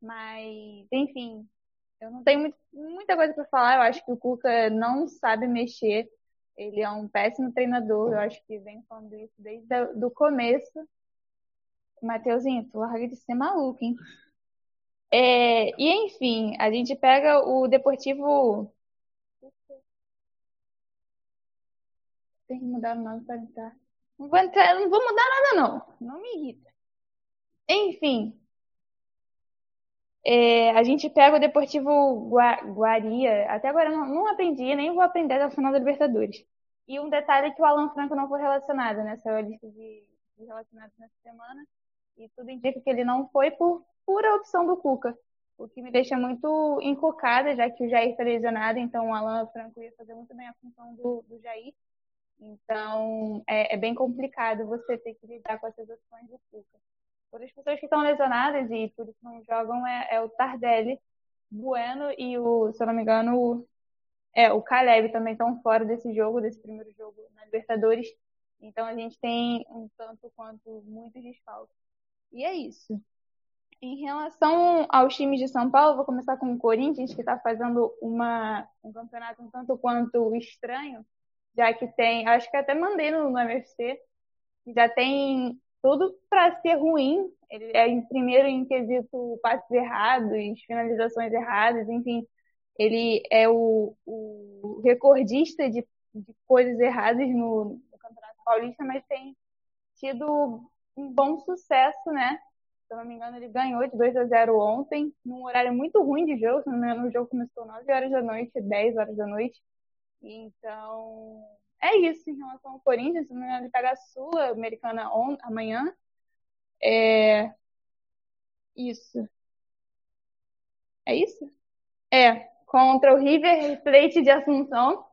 Mas, enfim, eu não tenho muito, muita coisa para falar. Eu acho que o Cuca não sabe mexer. Ele é um péssimo treinador. Eu acho que vem falando isso desde o começo. Mateuzinho, tu larga de ser maluco, hein? É, e enfim, a gente pega o Deportivo. Tem que mudar o nome para entrar. Não vou, entrar, não vou mudar nada, não. Não me irrita. Enfim. É, a gente pega o Deportivo Guaria. Até agora não, não aprendi, nem vou aprender o final da Libertadores. E um detalhe é que o Alan Franco não foi relacionado nessa lista de, de relacionados nessa semana. E tudo indica que ele não foi por pura opção do Cuca, o que me deixa muito encucada, já que o Jair está lesionado, então o Alan Franco ia fazer muito bem a função do, do Jair. Então é, é, bem complicado você ter que lidar com essas opções do Cuca. Outras pessoas que estão lesionadas e por isso não jogam é, é o Tardelli, Bueno e o, se eu não me engano, o, é, o Caleb também estão fora desse jogo, desse primeiro jogo na Libertadores. Então a gente tem um tanto quanto muitos desfalques. E é isso. Em relação aos times de São Paulo, vou começar com o Corinthians, que está fazendo uma, um campeonato um tanto quanto estranho, já que tem, acho que até mandei no, no MFC, já tem tudo para ser ruim. Ele é em primeiro em quesito passes errados, finalizações erradas, enfim. Ele é o, o recordista de, de coisas erradas no, no Campeonato Paulista, mas tem tido um bom sucesso, né? Se eu não me engano, ele ganhou de 2 a 0 ontem, num horário muito ruim de jogo. Se não me engano, o jogo começou 9 horas da noite, 10 horas da noite. Então, é isso em relação ao Corinthians. Ele pega a Sul-Americana amanhã. É. Isso. É isso? É, contra o River Plate de Assunção.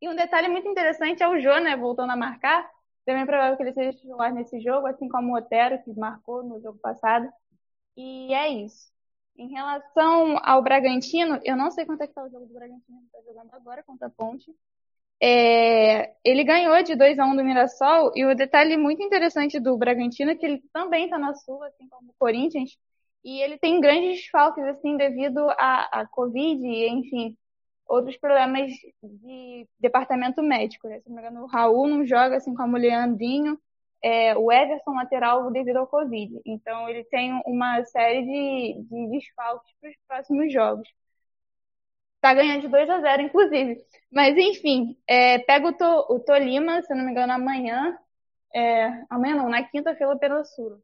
E um detalhe muito interessante é o Jô, né, voltando a marcar. Também é provável que ele seja titular nesse jogo, assim como o Otero, que marcou no jogo passado. E é isso. Em relação ao Bragantino, eu não sei quanto é que está o jogo do Bragantino, está jogando agora contra a Ponte. É, ele ganhou de 2 a 1 do Mirassol, e o detalhe muito interessante do Bragantino é que ele também está na Sul, assim como o Corinthians, e ele tem grandes desfalques, assim, devido à, à Covid, e, enfim, outros problemas de departamento médico. Né? Se não me engano, o Raul não joga assim como o Leandrinho, é, o Everson lateral devido ao Covid. Então ele tem uma série de, de desfalques para os próximos jogos. Tá ganhando de 2 a 0, inclusive. Mas enfim, é, pega o, to, o Tolima, se não me engano, amanhã. É, amanhã não, na quinta-feira pela Sul.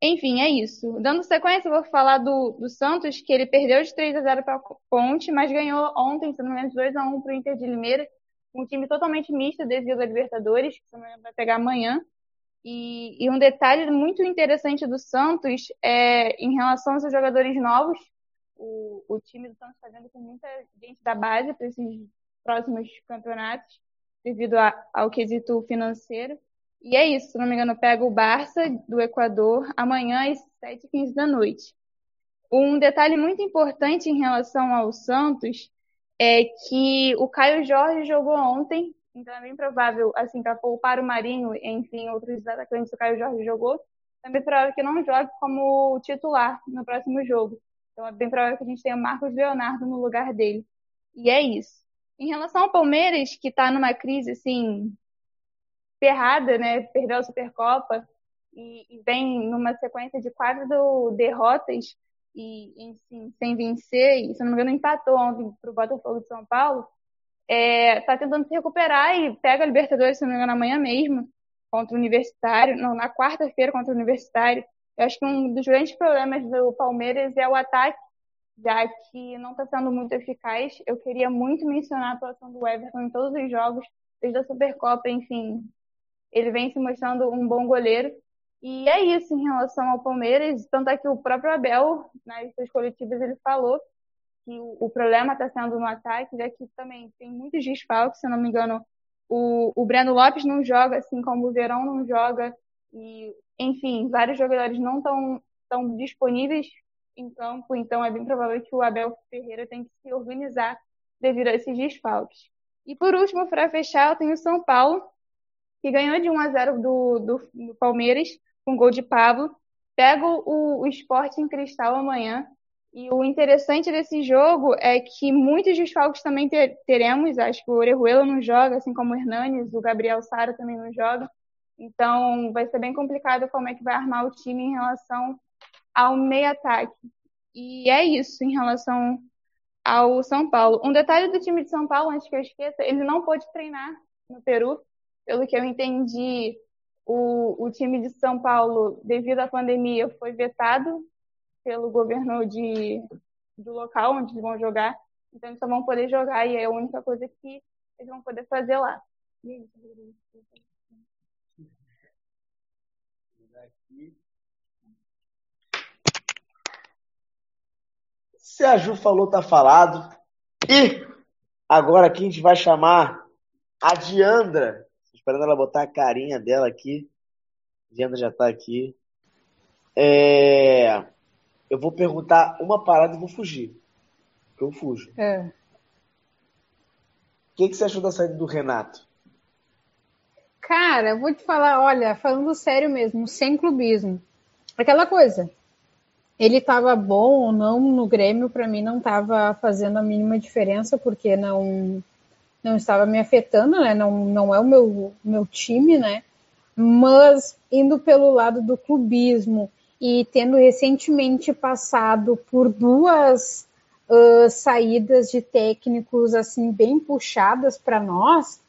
Enfim, é isso. Dando sequência, eu vou falar do, do Santos, que ele perdeu de 3 a 0 para a Ponte, mas ganhou ontem, se não me engano, de 2 a 1 para o Inter de Limeira. Um time totalmente misto devido à Libertadores, que engano vai pegar amanhã. E, e, um detalhe muito interessante do Santos é em relação aos jogadores novos. O, o time do Santos está vendo com muita gente da base para esses próximos campeonatos, devido a, ao quesito financeiro. E é isso, se não me engano, pega o Barça do Equador amanhã às 7h15 da noite. Um detalhe muito importante em relação ao Santos é que o Caio Jorge jogou ontem, então é bem provável, assim, para poupar o Marinho, enfim, outros atacantes, o Caio Jorge jogou, é bem provável que não jogue como titular no próximo jogo. Então é bem provável que a gente tenha Marcos Leonardo no lugar dele. E é isso. Em relação ao Palmeiras, que está numa crise, assim, ferrada, né? Perdeu a Supercopa e, e vem numa sequência de quatro derrotas e, enfim, sem vencer, e se não me engano empatou ontem para o Botafogo de São Paulo, é, tá tentando se recuperar e pega a Libertadores, se não me engano, amanhã mesmo, contra o Universitário, não, na quarta-feira contra o Universitário. Eu acho que um dos grandes problemas do Palmeiras é o ataque, já que não está sendo muito eficaz. Eu queria muito mencionar a atuação do Everton em todos os jogos, desde a Supercopa, enfim, ele vem se mostrando um bom goleiro. E é isso em relação ao Palmeiras, tanto é que o próprio Abel, nas suas coletivas, ele falou que o, problema está sendo no ataque, já que também tem muitos desfalques, se não me engano, o, o Breno Lopes não joga, assim como o Verão não joga, e, enfim, vários jogadores não estão tão disponíveis em campo, então é bem provável que o Abel Ferreira tenha que se organizar devido a esses desfalques. E por último, para fechar, eu tenho o São Paulo, que ganhou de 1 a 0 do, do, do Palmeiras, com gol de Pablo. Pega o, o esporte em cristal amanhã. E o interessante desse jogo é que muitos desfalques também ter, teremos. Acho que o Orejuela não joga, assim como o Hernanes, o Gabriel Sara também não joga. Então vai ser bem complicado como é que vai armar o time em relação ao meio ataque. E é isso em relação ao São Paulo. Um detalhe do time de São Paulo, antes que eu esqueça, ele não pôde treinar no Peru pelo que eu entendi, o, o time de São Paulo, devido à pandemia, foi vetado pelo governo de, do local onde eles vão jogar. Então, eles só vão poder jogar e é a única coisa que eles vão poder fazer lá. Se a Ju falou, tá falado. E agora aqui a gente vai chamar a Diandra esperando ela botar a carinha dela aqui. Diana já tá aqui. É... Eu vou perguntar uma parada e vou fugir. Eu fujo. É. O que, que você achou da saída do Renato? Cara, vou te falar, olha, falando sério mesmo, sem clubismo. Aquela coisa, ele estava bom ou não no Grêmio, para mim não estava fazendo a mínima diferença, porque não não estava me afetando, né? Não, não é o meu, meu time, né? Mas indo pelo lado do clubismo e tendo recentemente passado por duas uh, saídas de técnicos assim bem puxadas para nós,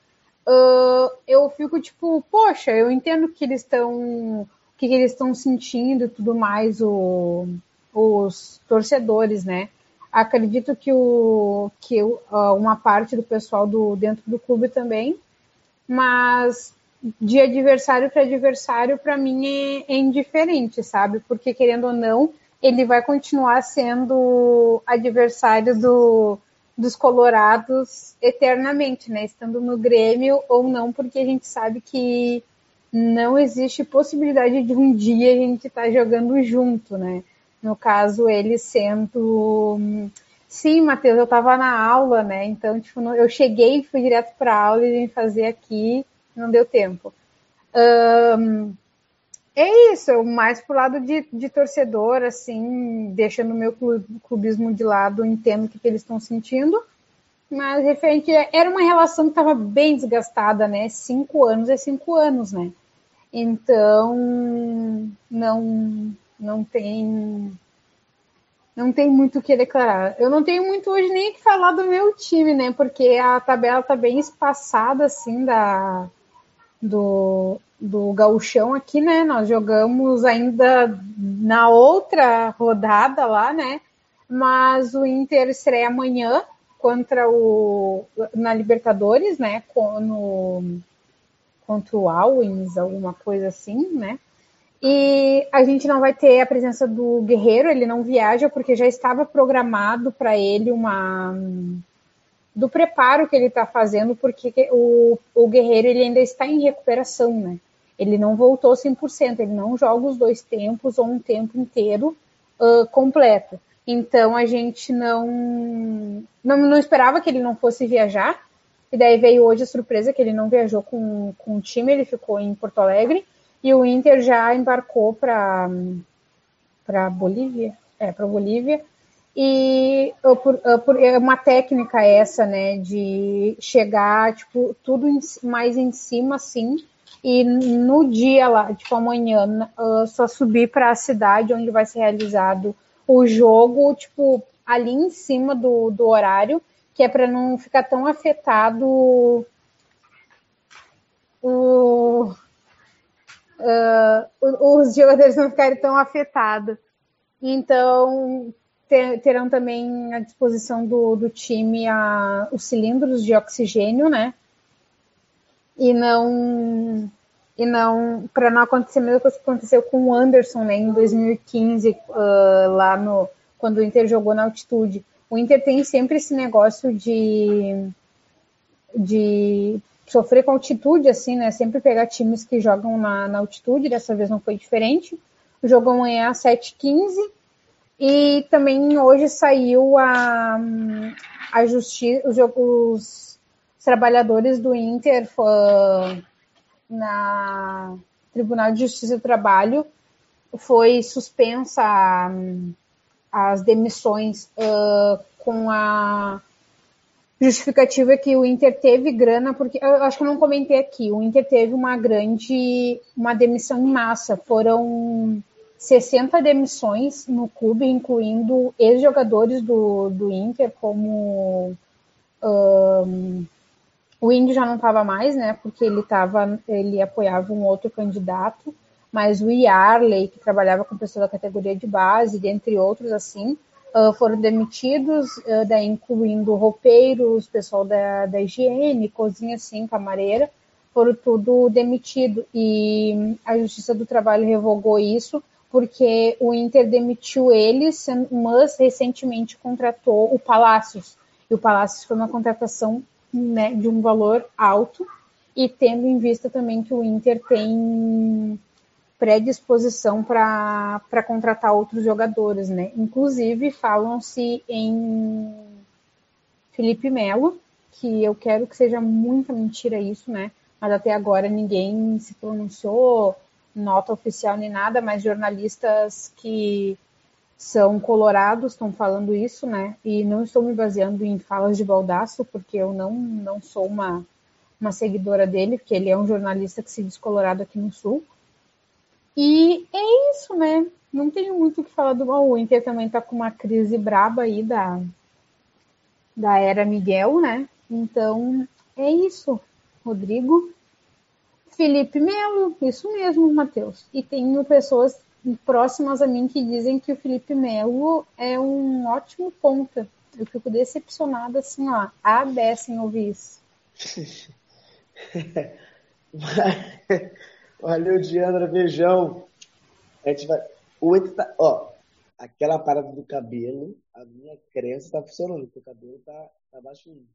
uh, eu fico tipo, poxa, eu entendo que eles estão, que eles estão sentindo e tudo mais, o, os torcedores, né? Acredito que, o, que uh, uma parte do pessoal do, dentro do clube também, mas de adversário para adversário, para mim é, é indiferente, sabe? Porque querendo ou não, ele vai continuar sendo adversário do, dos colorados eternamente, né? Estando no Grêmio ou não, porque a gente sabe que não existe possibilidade de um dia a gente estar tá jogando junto, né? No caso, ele sendo. Sim, Matheus, eu estava na aula, né? Então, tipo, eu cheguei, fui direto para a aula e vim fazer aqui, não deu tempo. Um, é isso, mais pro lado de, de torcedor, assim, deixando o meu clubismo de lado, entendo o que, que eles estão sentindo. Mas referente, era uma relação que estava bem desgastada, né? Cinco anos é cinco anos, né? Então, não, não tem não tem muito o que declarar. Eu não tenho muito hoje nem o que falar do meu time, né? Porque a tabela tá bem espaçada, assim, da, do, do gauchão aqui, né? Nós jogamos ainda na outra rodada lá, né? Mas o Inter estreia amanhã contra o na Libertadores, né? No, contra o Alwins, alguma coisa assim, né? E a gente não vai ter a presença do Guerreiro, ele não viaja porque já estava programado para ele uma do preparo que ele está fazendo, porque o, o Guerreiro ele ainda está em recuperação, né? Ele não voltou 100%, ele não joga os dois tempos ou um tempo inteiro uh, completo. Então a gente não, não, não esperava que ele não fosse viajar. E daí veio hoje a surpresa que ele não viajou com, com o time, ele ficou em Porto Alegre. E o Inter já embarcou para para Bolívia, é, para Bolívia. E por, por, é uma técnica essa, né, de chegar, tipo, tudo mais em cima, assim, e no dia lá, tipo amanhã, uh, só subir para a cidade onde vai ser realizado o jogo, tipo, ali em cima do, do horário, que é para não ficar tão afetado o, uh, os jogadores não ficarem tão afetados. Então, ter, terão também à disposição do, do time a, os cilindros de oxigênio, né? E não e não para não acontecer coisa que aconteceu com o Anderson né, em 2015 uh, lá no quando o Inter jogou na altitude. O Inter tem sempre esse negócio de de sofrer com altitude assim né sempre pegar times que jogam na, na altitude dessa vez não foi diferente. O jogo amanhã às 7h15 e também hoje saiu a, a justiça os, os trabalhadores do Inter na Tribunal de Justiça do Trabalho foi suspensa um, as demissões uh, com a justificativa que o Inter teve grana, porque eu acho que eu não comentei aqui, o Inter teve uma grande, uma demissão em massa, foram 60 demissões no clube, incluindo ex-jogadores do, do Inter, como um, o Índio já não estava mais, né? Porque ele tava, ele apoiava um outro candidato, mas o Yarley, que trabalhava com pessoas da categoria de base, dentre outros assim, uh, foram demitidos, uh, daí incluindo roupeiros, pessoal da, da higiene, cozinha assim, camareira, foram tudo demitido. E a Justiça do Trabalho revogou isso porque o Inter demitiu eles, mas recentemente contratou o Palácios. E o Palácios foi uma contratação né, de um valor alto e tendo em vista também que o Inter tem predisposição para contratar outros jogadores, né? Inclusive falam-se em Felipe Melo, que eu quero que seja muita mentira isso, né? mas até agora ninguém se pronunciou, nota oficial nem nada, mas jornalistas que são colorados estão falando isso, né? E não estou me baseando em falas de Baldaço, porque eu não, não sou uma, uma seguidora dele, porque ele é um jornalista que se diz colorado aqui no Sul. E é isso, né? Não tenho muito o que falar do o Inter também está com uma crise braba aí da, da era Miguel, né? Então é isso, Rodrigo. Felipe Melo, isso mesmo, Matheus. E tenho pessoas próximas a mim que dizem que o Felipe Melo é um ótimo ponta. Eu fico decepcionada assim, ó, a em ouvir isso. Valeu, Diandra, beijão. A gente vai. O tá. Ó, aquela parada do cabelo, a minha crença tá funcionando, porque o cabelo tá, tá baixinho.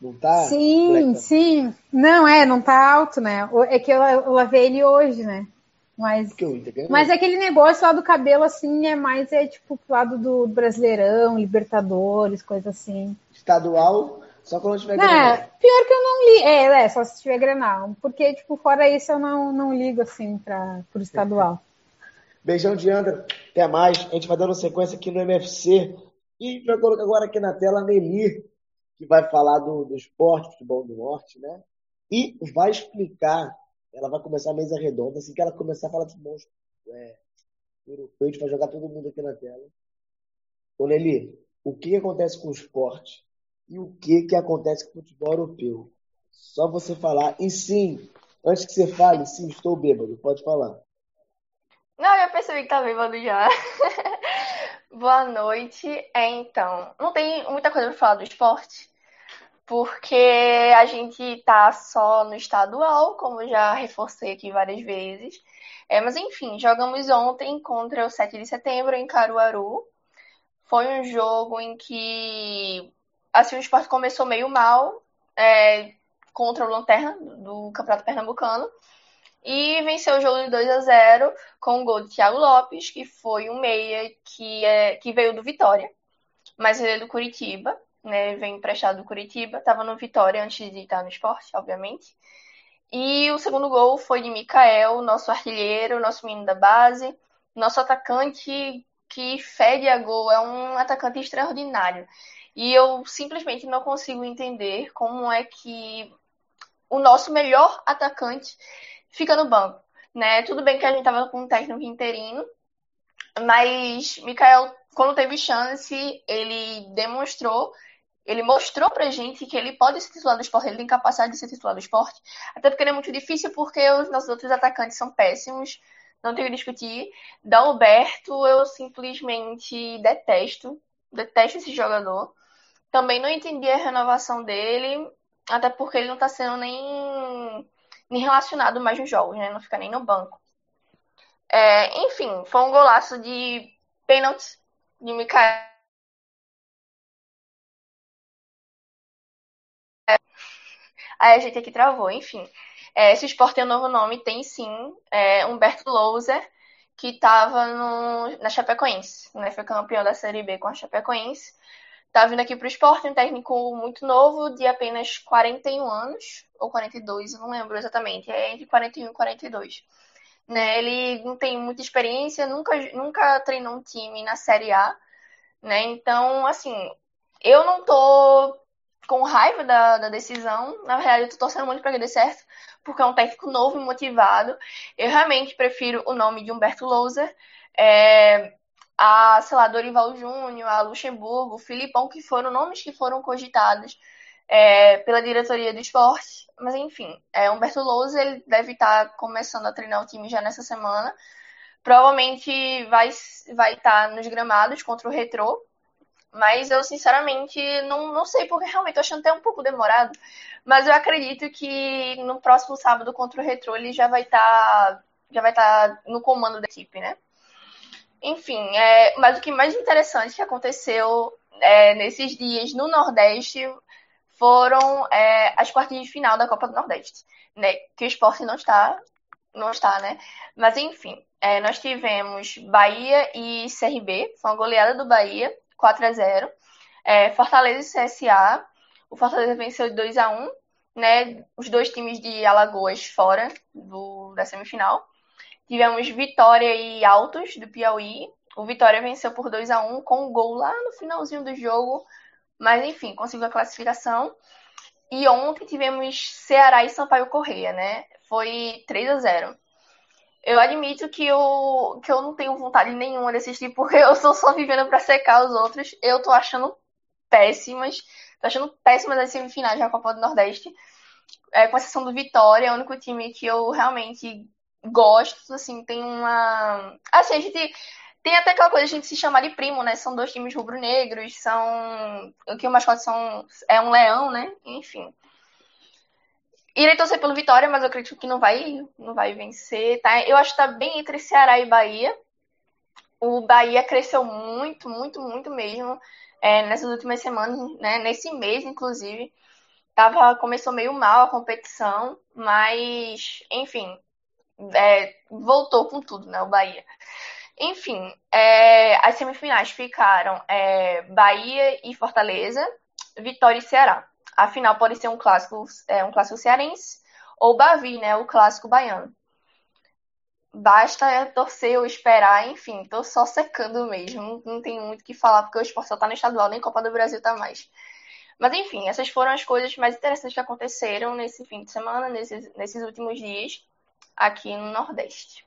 Não tá? Sim, sim. Não, é, não tá alto, né? É que eu, eu lavei ele hoje, né? Mas, mas aquele negócio lá do cabelo, assim, é mais é tipo pro lado do Brasileirão, Libertadores, coisa assim. Estadual, só quando tiver é, Grenal. Pior que eu não li. É, é, só se tiver Grenal. Porque, tipo, fora isso, eu não, não ligo, assim, pra, pro estadual. Beijão, Diandra. Até mais. A gente vai dando sequência aqui no MFC. E vai colocar agora aqui na tela a Nelly, que vai falar do, do esporte, futebol do norte, né? E vai explicar, ela vai começar a mesa redonda, assim que ela começar a falar de futebol é, europeu, a gente vai jogar todo mundo aqui na tela. Ô Nelly, o que acontece com o esporte e o que, que acontece com o futebol europeu? Só você falar. E sim, antes que você fale, sim, estou bêbado, pode falar. Não, eu percebi que tá bêbado já. Boa noite. É, então, não tem muita coisa para falar do esporte, porque a gente tá só no estadual, como já reforcei aqui várias vezes. É, mas enfim, jogamos ontem contra o 7 de setembro em Caruaru. Foi um jogo em que assim, o esporte começou meio mal é, contra o Lanterna do Campeonato Pernambucano e venceu o jogo de 2 a 0 com o gol de Thiago Lopes, que foi um meia que, é, que veio do Vitória, mas ele é do Curitiba, né? Vem emprestado do Curitiba, estava no Vitória antes de estar no esporte, obviamente. E o segundo gol foi de Mikael, nosso artilheiro, nosso menino da base, nosso atacante que fede a gol, é um atacante extraordinário. E eu simplesmente não consigo entender como é que o nosso melhor atacante fica no banco, né? Tudo bem que a gente tava com um técnico interino, mas Mikael, quando teve chance, ele demonstrou, ele mostrou pra gente que ele pode ser titular do esporte, ele tem capacidade de ser titular do esporte, até porque é muito difícil, porque os nossos outros atacantes são péssimos, não tenho que discutir. Da Alberto, eu simplesmente detesto, detesto esse jogador. Também não entendi a renovação dele, até porque ele não tá sendo nem nem relacionado mais nos jogos, né? Não fica nem no banco. É, enfim, foi um golaço de pênalti de Mikael. Aí a gente aqui travou, enfim. É, esse esporte tem um novo nome, tem sim. É, Humberto Louser, que estava na Chapecoense, né? Foi campeão da Série B com a Chapecoense. Tá vindo aqui para o esporte, um técnico muito novo, de apenas 41 anos, ou 42, eu não lembro exatamente, é entre 41 e 42. Né? Ele não tem muita experiência, nunca, nunca treinou um time na Série A, né? Então, assim, eu não tô com raiva da, da decisão, na verdade eu tô torcendo muito para que dê certo, porque é um técnico novo e motivado. Eu realmente prefiro o nome de Humberto Louser. É, a, sei lá, Dorival Júnior, a Luxemburgo, o Filipão, que foram nomes que foram cogitados é, pela diretoria do esporte. Mas enfim, é, Humberto Lousa ele deve estar tá começando a treinar o time já nessa semana. Provavelmente vai vai estar tá nos gramados contra o Retrô. Mas eu sinceramente não, não sei, porque realmente tô achando até um pouco demorado. Mas eu acredito que no próximo sábado contra o Retrô ele já vai estar tá, já vai estar tá no comando da equipe, né? Enfim, é, mas o que mais interessante que aconteceu é, nesses dias no Nordeste foram é, as quartas de final da Copa do Nordeste, né? Que o esporte não está, não está, né? Mas enfim, é, nós tivemos Bahia e CRB, foi uma goleada do Bahia, 4 a 0 é, Fortaleza e CSA, o Fortaleza venceu de 2 a 1 né, os dois times de Alagoas fora do, da semifinal. Tivemos Vitória e Altos do Piauí. O Vitória venceu por 2 a 1 com um gol lá no finalzinho do jogo, mas enfim, conseguiu a classificação. E ontem tivemos Ceará e Sampaio Correia, né? Foi 3 a 0. Eu admito que eu, que eu não tenho vontade nenhuma de assistir, porque eu estou só vivendo para secar os outros. Eu tô achando péssimas. Tô achando péssimas as semifinais da Copa do Nordeste. É, com exceção do Vitória, é o único time que eu realmente gosto. Assim, tem uma. Assim, a gente. Tem até aquela coisa de a gente se chamar de primo, né? São dois times rubro-negros, são. O que o mascote são... é um leão, né? Enfim. Irei torcer pelo Vitória, mas eu acredito que não vai, não vai vencer, tá? Eu acho que tá bem entre Ceará e Bahia. O Bahia cresceu muito, muito, muito mesmo é, nessas últimas semanas, né? Nesse mês, inclusive. Tava, começou meio mal a competição, mas, enfim, é, voltou com tudo, né? O Bahia. Enfim, é, as semifinais ficaram é, Bahia e Fortaleza, Vitória e Ceará. Afinal, pode ser um clássico, é, um clássico cearense ou Bavi, né? O clássico baiano. Basta torcer ou esperar, enfim, tô só secando mesmo. Não, tenho muito o que falar, porque o esporte só tá no estadual, nem Copa do Brasil tá mais. Mas enfim, essas foram as coisas mais interessantes que aconteceram nesse fim de semana, nesses, nesses últimos dias, aqui no Nordeste.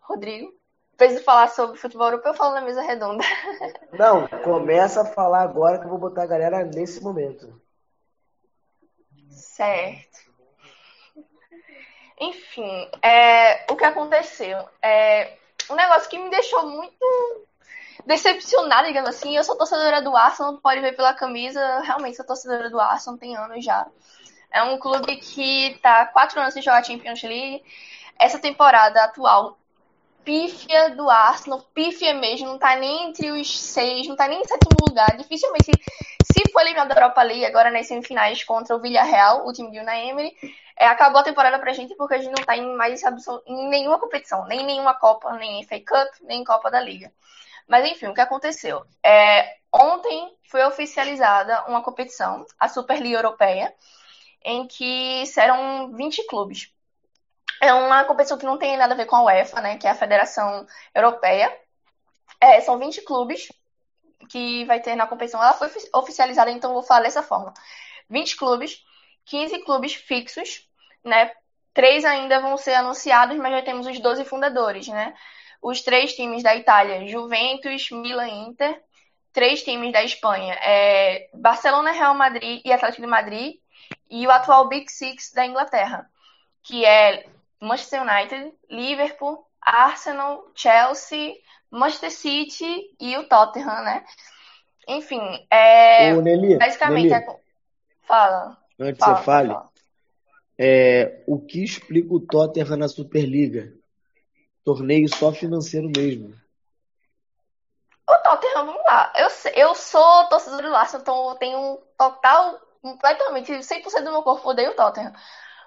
Rodrigo? de falar sobre futebol europeu, eu falo na mesa redonda. Não, começa a falar agora que eu vou botar a galera nesse momento. Certo. Enfim, é, o que aconteceu? É, um negócio que me deixou muito decepcionada, digamos assim. Eu sou torcedora do Arsenal, pode ver pela camisa. Realmente sou torcedora do Arsenal, tem anos já. É um clube que tá quatro anos sem jogar Champions League. Essa temporada atual pífia do Arsenal, pífia mesmo, não tá nem entre os seis, não tá nem em sétimo lugar. Dificilmente, se for eliminado da Europa League agora nas semifinais contra o Villarreal, o time de Una Emery, é, acabou a temporada pra gente porque a gente não tá em mais em nenhuma competição, nem nenhuma Copa, nem FA Cup, nem Copa da Liga. Mas enfim, o que aconteceu? É, ontem foi oficializada uma competição, a Superliga Europeia, em que serão 20 clubes. É uma competição que não tem nada a ver com a UEFA, né? Que é a Federação Europeia. É, são 20 clubes que vai ter na competição. Ela foi oficializada, então vou falar dessa forma. 20 clubes, 15 clubes fixos, né? Três ainda vão ser anunciados, mas já temos os 12 fundadores, né? Os três times da Itália, Juventus, Milan Inter. Três times da Espanha, é Barcelona, Real Madrid e Atlético de Madrid. E o atual Big Six da Inglaterra, que é Manchester United, Liverpool, Arsenal, Chelsea, Manchester City e o Tottenham, né? Enfim, é. Ô, Nelly, basicamente. Nelly, é... Fala. Antes fala, você fale, fala. é, o que explica o Tottenham na Superliga? Torneio só financeiro mesmo. O Tottenham, vamos lá. Eu, eu sou torcedor do Arsenal, então eu tenho um total, completamente, 100% do meu corpo odeio o Tottenham.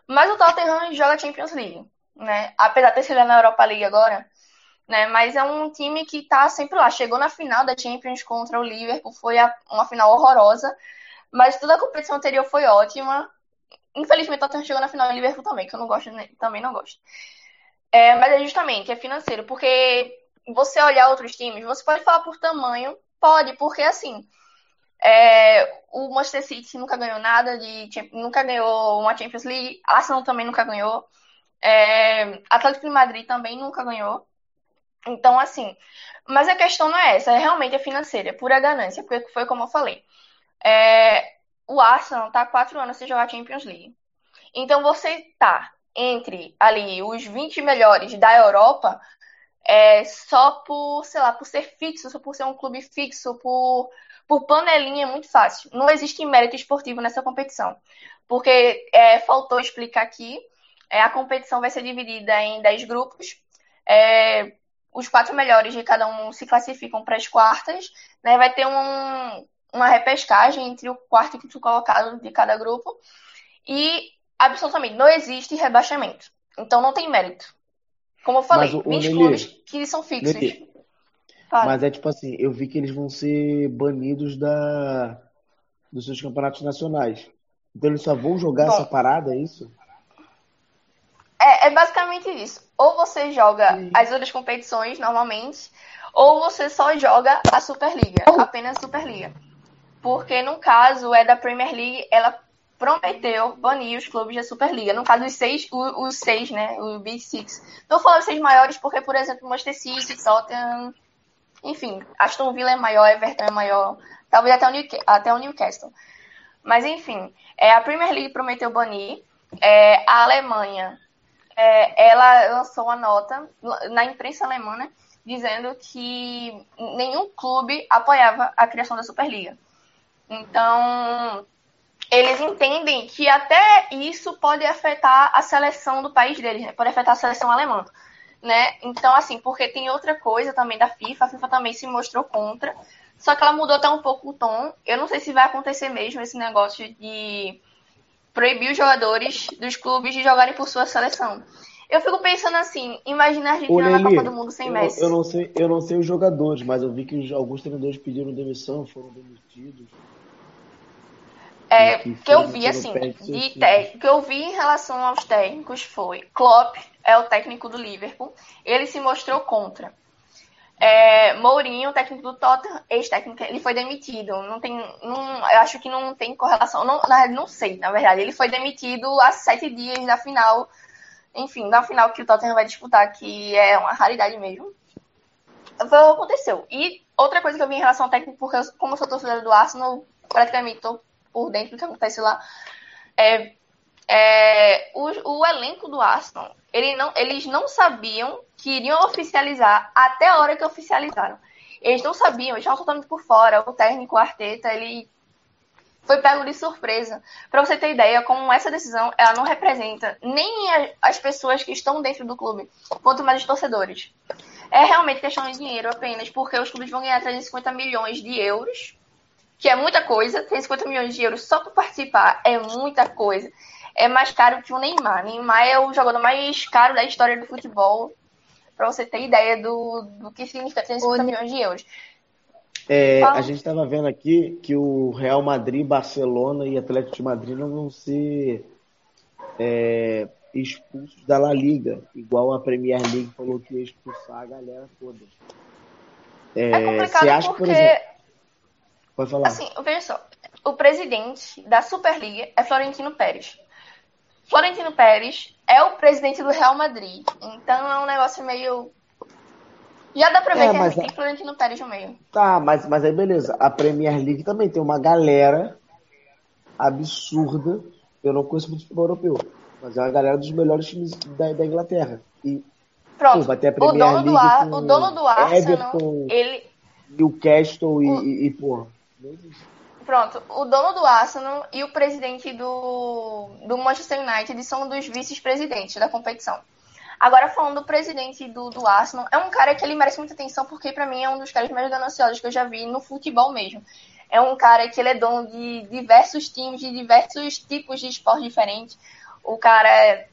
Mas o Tottenham joga Champions League, né? Apesar de ter sido na Europa League agora, né? Mas é um time que tá sempre lá. Chegou na final da Champions contra o Liverpool, foi uma final horrorosa, mas toda a competição anterior foi ótima. Infelizmente, o Tottenham chegou na final do Liverpool também, que eu não gosto, também não gosto. É, mas é justamente, é financeiro, porque você olhar outros times, você pode falar por tamanho, pode, porque assim, é, o Manchester City nunca ganhou nada de nunca ganhou uma Champions League, Arsenal também nunca ganhou, é, Atlético de Madrid também nunca ganhou. Então, assim, mas a questão não é essa, é realmente a financeira, é pura ganância, porque foi como eu falei. É, o Arsenal tá há quatro anos sem jogar Champions League. Então você tá entre ali os 20 melhores da Europa é, só por, sei lá, por ser fixo, só por ser um clube fixo, por por panelinha é muito fácil. Não existe mérito esportivo nessa competição. Porque é, faltou explicar aqui, é, a competição vai ser dividida em 10 grupos. É, os quatro melhores de cada um se classificam para as quartas. Né? Vai ter um, uma repescagem entre o quarto e o quinto colocado de cada grupo. E absolutamente não existe rebaixamento. Então não tem mérito. Como eu falei, Mas, o- o 20 Nelly- clubes que são fixos. Mas é tipo assim, eu vi que eles vão ser banidos da, dos seus campeonatos nacionais. Então eles só vão jogar Bom. essa parada, é isso? É, é basicamente isso. Ou você joga as outras competições normalmente, ou você só joga a Superliga, apenas a Superliga. Porque no caso é da Premier League, ela prometeu banir os clubes da Superliga. No caso, os seis, o- os seis, né? O Big Six. Não falando os seis maiores, porque, por exemplo, Manchester City, Tottenham, enfim, Aston Villa é maior, Everton é maior, talvez até o, Newca- até o Newcastle. Mas enfim, é, a Premier League prometeu banir. É, a Alemanha, é, ela lançou uma nota na imprensa alemã, né, dizendo que nenhum clube apoiava a criação da Superliga. Então, eles entendem que até isso pode afetar a seleção do país deles, né? pode afetar a seleção alemã. Né? Então, assim, porque tem outra coisa também da FIFA, a FIFA também se mostrou contra, só que ela mudou até um pouco o tom. Eu não sei se vai acontecer mesmo esse negócio de proibir os jogadores dos clubes de jogarem por sua seleção. Eu fico pensando assim, imagina a Ô, Argentina na Copa do Mundo sem eu, Messi. eu não sei, eu não sei os jogadores, mas eu vi que alguns treinadores pediram demissão, foram demitidos. É, que que eu vi, assim, de te... que eu vi em relação aos técnicos foi Klopp é o técnico do Liverpool, ele se mostrou contra. É, Mourinho, técnico do Tottenham, ex-técnico, ele foi demitido. Não tem, não, eu acho que não tem correlação. Não, na não sei, na verdade. Ele foi demitido há sete dias da final, enfim, da final que o Tottenham vai disputar, que é uma raridade mesmo. Foi o que aconteceu. E outra coisa que eu vi em relação ao técnico, porque eu, como eu sou torcedora do Arsenal, praticamente tô por dentro do que acontece lá. É, é, o, o elenco do Arsenal, ele não, eles não sabiam que iriam oficializar até a hora que oficializaram. Eles não sabiam, eles estavam totalmente por fora. O técnico o Arteta, ele foi pego de surpresa. Para você ter ideia, como essa decisão ela não representa nem as pessoas que estão dentro do clube, quanto mais os torcedores. É realmente questão de dinheiro apenas, porque os clubes vão ganhar 350 milhões de euros, que é muita coisa. 350 milhões de euros só para participar é muita coisa. É mais caro que o Neymar. Neymar é o jogador mais caro da história do futebol. Para você ter ideia do, do que significa 350 milhões de euros. É, a gente estava vendo aqui que o Real Madrid, Barcelona e Atlético de Madrid não vão ser é, expulsos da La Liga, igual a Premier League falou que ia expulsar a galera toda. É, É complicado você acha, porque, por exemplo, pode falar. assim, veja só, o presidente da Superliga é Florentino Pérez. Florentino Pérez é o presidente do Real Madrid. Então é um negócio meio. Já dá pra ver É, que mas tem Florentino Pérez no meio. Tá, mas, mas aí beleza. A Premier League também tem uma galera absurda. Eu não conheço muito futebol europeu, mas é uma galera dos melhores times da, da Inglaterra. E Pronto. pô, vai ter a O dono, League do Ar, o dono do Arsenal, Everton, ele. Newcastle e, e, e pô. Pronto, o dono do Arsenal e o presidente do, do Manchester United são dos vice-presidentes da competição. Agora, falando do presidente do, do Arsenal, é um cara que ele merece muita atenção porque, pra mim, é um dos caras mais gananciosos que eu já vi no futebol mesmo. É um cara que ele é dono de diversos times, de diversos tipos de esporte diferentes. O cara é,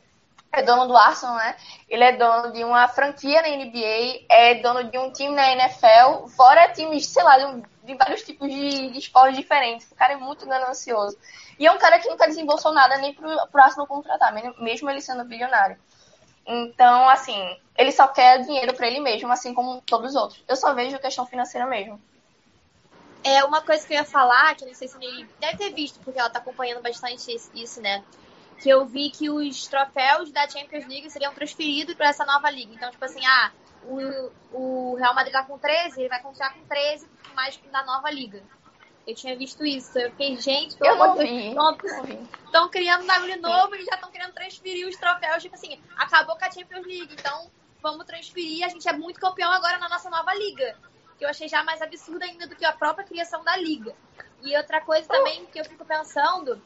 é dono do Arsenal, né? Ele é dono de uma franquia na NBA, é dono de um time na NFL, fora times, sei lá, de, um- de vários tipos de, de esportes diferentes. O cara é muito ganancioso. E é um cara que nunca desembolsou nada nem pro, pro Arsenal contratar, mesmo ele sendo bilionário. Então, assim, ele só quer dinheiro pra ele mesmo, assim como todos os outros. Eu só vejo questão financeira mesmo. É uma coisa que eu ia falar, que eu não sei se ele deve ter visto, porque ela tá acompanhando bastante isso, né? Que eu vi que os troféus da Champions League seriam transferidos para essa nova liga. Então, tipo assim, ah, o, o Real Madrid tá com 13, ele vai continuar com 13, mais da nova liga. Eu tinha visto isso. Eu fiquei, gente, pelo amor de. Deus, estão criando um bagulho novo e já estão querendo transferir os troféus. Tipo assim, acabou com a Champions League, então vamos transferir. A gente é muito campeão agora na nossa nova liga. Que eu achei já mais absurdo ainda do que a própria criação da liga. E outra coisa também que eu fico pensando,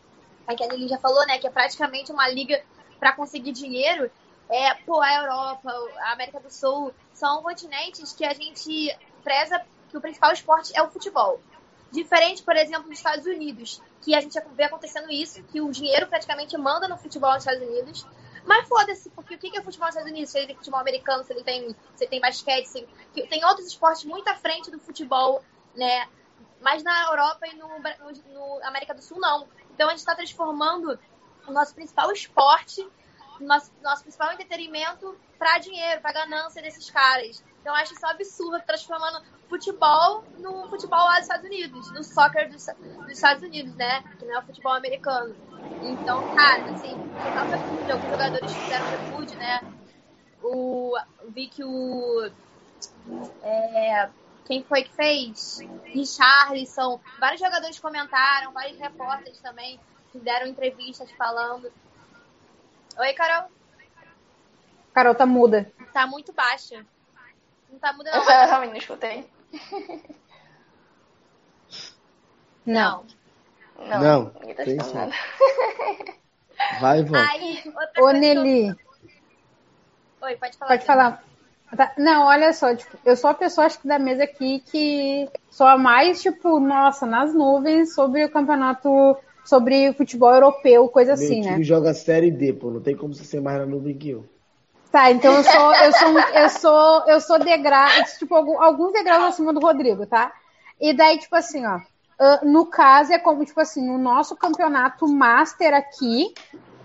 é que a Nelly já falou, né, que é praticamente uma liga para conseguir dinheiro. É, pô, a Europa, a América do Sul, são continentes que a gente preza que o principal esporte é o futebol. Diferente, por exemplo, dos Estados Unidos, que a gente vê acontecendo isso, que o dinheiro praticamente manda no futebol nos Estados Unidos. Mas foda-se, porque o que é futebol nos Estados Unidos? Se ele tem futebol americano, se ele tem, se tem basquete, se tem outros esportes muito à frente do futebol, né? Mas na Europa e no, no- no América do Sul, não. Então a gente está transformando o nosso principal esporte, o nosso, nosso principal entretenimento para dinheiro, para ganância desses caras. Então acho isso um absurdo, transformando futebol no futebol lá dos Estados Unidos, no soccer dos, dos Estados Unidos, né? Que não é o futebol americano. Então, cara, assim, total repúdio, alguns jogadores fizeram repúdio, né? O, vi que o. É, quem foi que fez? Richarlison. Vários jogadores comentaram, vários repórteres também fizeram entrevistas falando. Oi, Carol. Carol tá muda. Tá muito baixa. Não tá muda, não. Eu realmente não escutei. Não. Não, Não, tá tem sim. Vai. Aí, outra Ô, Nelly, Oi, pode falar. pode falar. Tá, Não, olha só, tipo, eu sou a pessoa acho que da mesa aqui que sou a mais, tipo, nossa, nas nuvens sobre o campeonato, sobre o futebol europeu, coisa Meu assim, time né? joga Série D, pô. Não tem como você ser mais na nuvem que eu. Tá, então eu sou, eu sou, eu sou, eu sou degrau, tipo, alguns degraus acima do Rodrigo, tá? E daí, tipo assim, ó, ah, no caso é como, tipo assim, o nosso campeonato master aqui,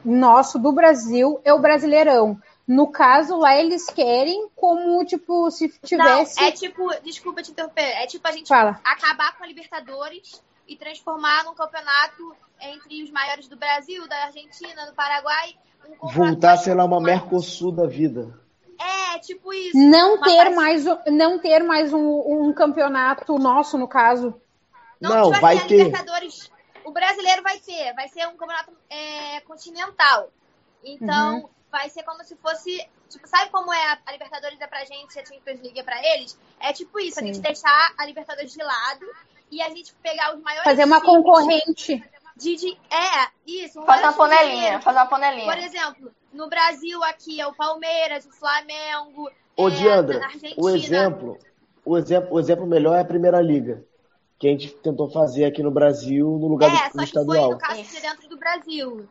nosso do Brasil, é o Brasileirão. No caso, lá eles querem como, tipo, se tivesse. Não, é tipo, desculpa te interromper, é tipo a gente Fala. acabar com a Libertadores e transformar num campeonato entre os maiores do Brasil, da Argentina, do Paraguai. Um Voltar, sei lá, uma mais- Mercosul da vida. É, tipo isso. Não ter parte- mais, um- não ter mais um, um campeonato nosso, no caso. Não, tipo vai assim, a ter. Libertadores, o brasileiro vai ter, vai ser um campeonato é, continental. Então, Uhum. Vai ser como se fosse. Tipo, sabe como é a, a Libertadores é pra gente e a Champions League é pra eles? É tipo isso, a Sim. gente deixar a Libertadores de lado e a gente pegar os maiores. Fazer uma concorrente. De, de, é, isso. os Faz uma panelinha, dinheiro. faz uma panelinha. Por exemplo, no Brasil aqui é o Palmeiras, o Flamengo. Ô, é, Diandra, na Argentina. o exemplo, o exemplo, o exemplo melhor é a Primeira Liga, que a gente tentou fazer aqui no Brasil no lugar É, do, só do que foi, estadual. no caso, de dentro do Brasil.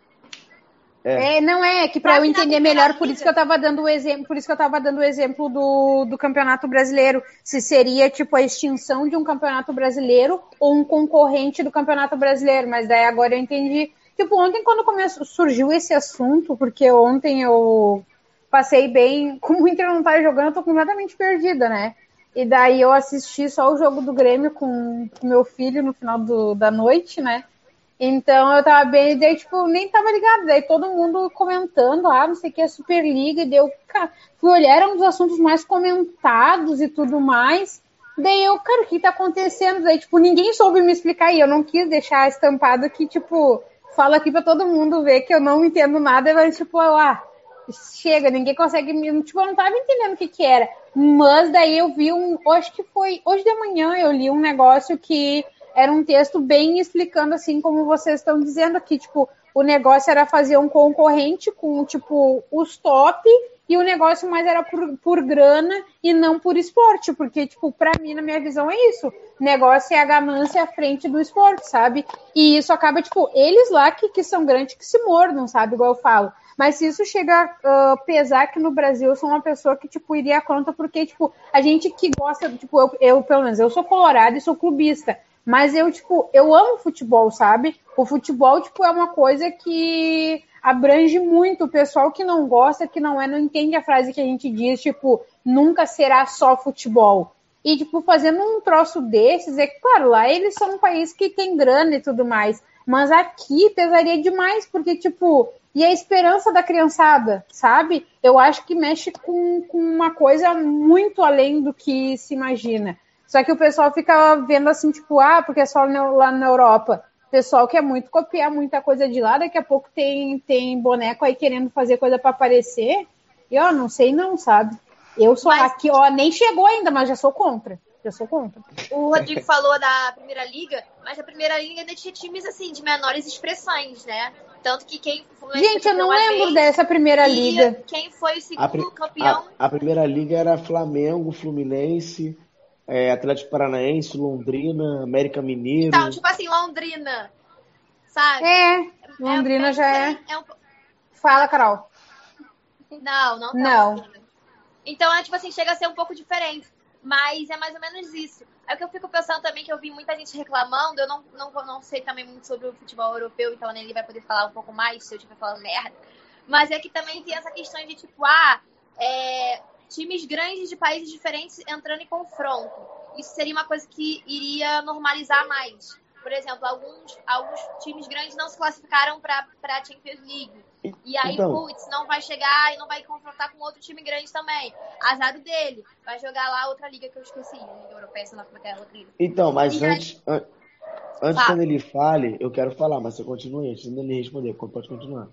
É, não é, que para eu entender melhor, por isso que eu tava dando o exemplo, por isso que eu tava dando o exemplo do, do Campeonato Brasileiro, se seria tipo a extinção de um Campeonato Brasileiro ou um concorrente do Campeonato Brasileiro, mas daí agora eu entendi. Tipo, ontem quando começou, surgiu esse assunto, porque ontem eu passei bem, como o Inter não tá jogando, eu tô completamente perdida, né? E daí eu assisti só o jogo do Grêmio com o meu filho no final do, da noite, né? Então eu tava bem, daí, tipo, nem tava ligado. Daí todo mundo comentando, ah, não sei o que, é Superliga, e deu, fui olhar, era um dos assuntos mais comentados e tudo mais. Daí eu, cara, o que tá acontecendo? Daí, tipo, ninguém soube me explicar e eu não quis deixar estampado que, tipo, fala aqui pra todo mundo ver que eu não entendo nada, mas, tipo, ah, chega, ninguém consegue me. Tipo, eu não tava entendendo o que que era. Mas daí eu vi um. Acho que foi. Hoje de manhã eu li um negócio que era um texto bem explicando, assim, como vocês estão dizendo aqui. Tipo, o negócio era fazer um concorrente com, tipo, os top. E o negócio mais era por, por grana e não por esporte, porque, tipo, pra mim, na minha visão, é isso. Negócio é a ganância à frente do esporte, sabe? E isso acaba, tipo, eles lá que, que são grandes que se mordam, sabe? Igual eu falo. Mas se isso chega a pesar que no Brasil eu sou uma pessoa que, tipo, iria contra, porque, tipo, a gente que gosta, tipo, eu, eu pelo menos, eu sou colorado e sou clubista. Mas eu, tipo, eu amo futebol, sabe? O futebol, tipo, é uma coisa que abrange muito o pessoal que não gosta, que não é, não entende a frase que a gente diz, tipo, nunca será só futebol. E, tipo, fazendo um troço desses, é claro, lá eles são um país que tem grana e tudo mais. Mas aqui pesaria demais, porque, tipo, e a esperança da criançada, sabe? Eu acho que mexe com, com uma coisa muito além do que se imagina. Só que o pessoal fica vendo assim, tipo, ah, porque é só lá na Europa. O pessoal quer muito copiar muita coisa de lá, daqui a pouco tem, tem boneco aí querendo fazer coisa para aparecer. E ó, não sei não, sabe? Eu sou Mas- aqui, ó, nem chegou ainda, mas já sou contra. Já sou contra. O Rodrigo falou da Primeira Liga, mas a Primeira Liga ainda tinha times assim, de menores expressões, né? Tanto que quem foi Gente, eu não lembro vez, dessa primeira liga. Quem foi o A, segundo pri- campeão? a- a primeira liga era Flamengo, Fluminense, é, Atlético Paranaense, Londrina, América Mineiro. Então, tipo assim, Londrina, sabe? É, Londrina é, já é. é um- Fala, Carol. Não, não tá Não. Então, é tipo assim, chega a ser um pouco diferente. Mas é mais ou menos isso. É o que eu fico pensando também que eu vi muita gente reclamando. Eu não, não, não sei também muito sobre o futebol europeu, então ele vai poder falar um pouco mais se eu estiver falando merda. Mas é que também tem essa questão de tipo, ah, é, times grandes de países diferentes entrando em confronto. Isso seria uma coisa que iria normalizar mais. Por exemplo, alguns, alguns times grandes não se classificaram para a Champions League. E aí, Então. putz, não vai chegar e não vai confrontar com outro time grande também. Azar dele. Vai jogar lá outra liga que eu esqueci. Liga Europeia, sei lá como é que é outra liga. Então, mas E aí- antes, an- antes quando ele fale, eu quero falar, mas você continue antes de ele responder, pode continuar.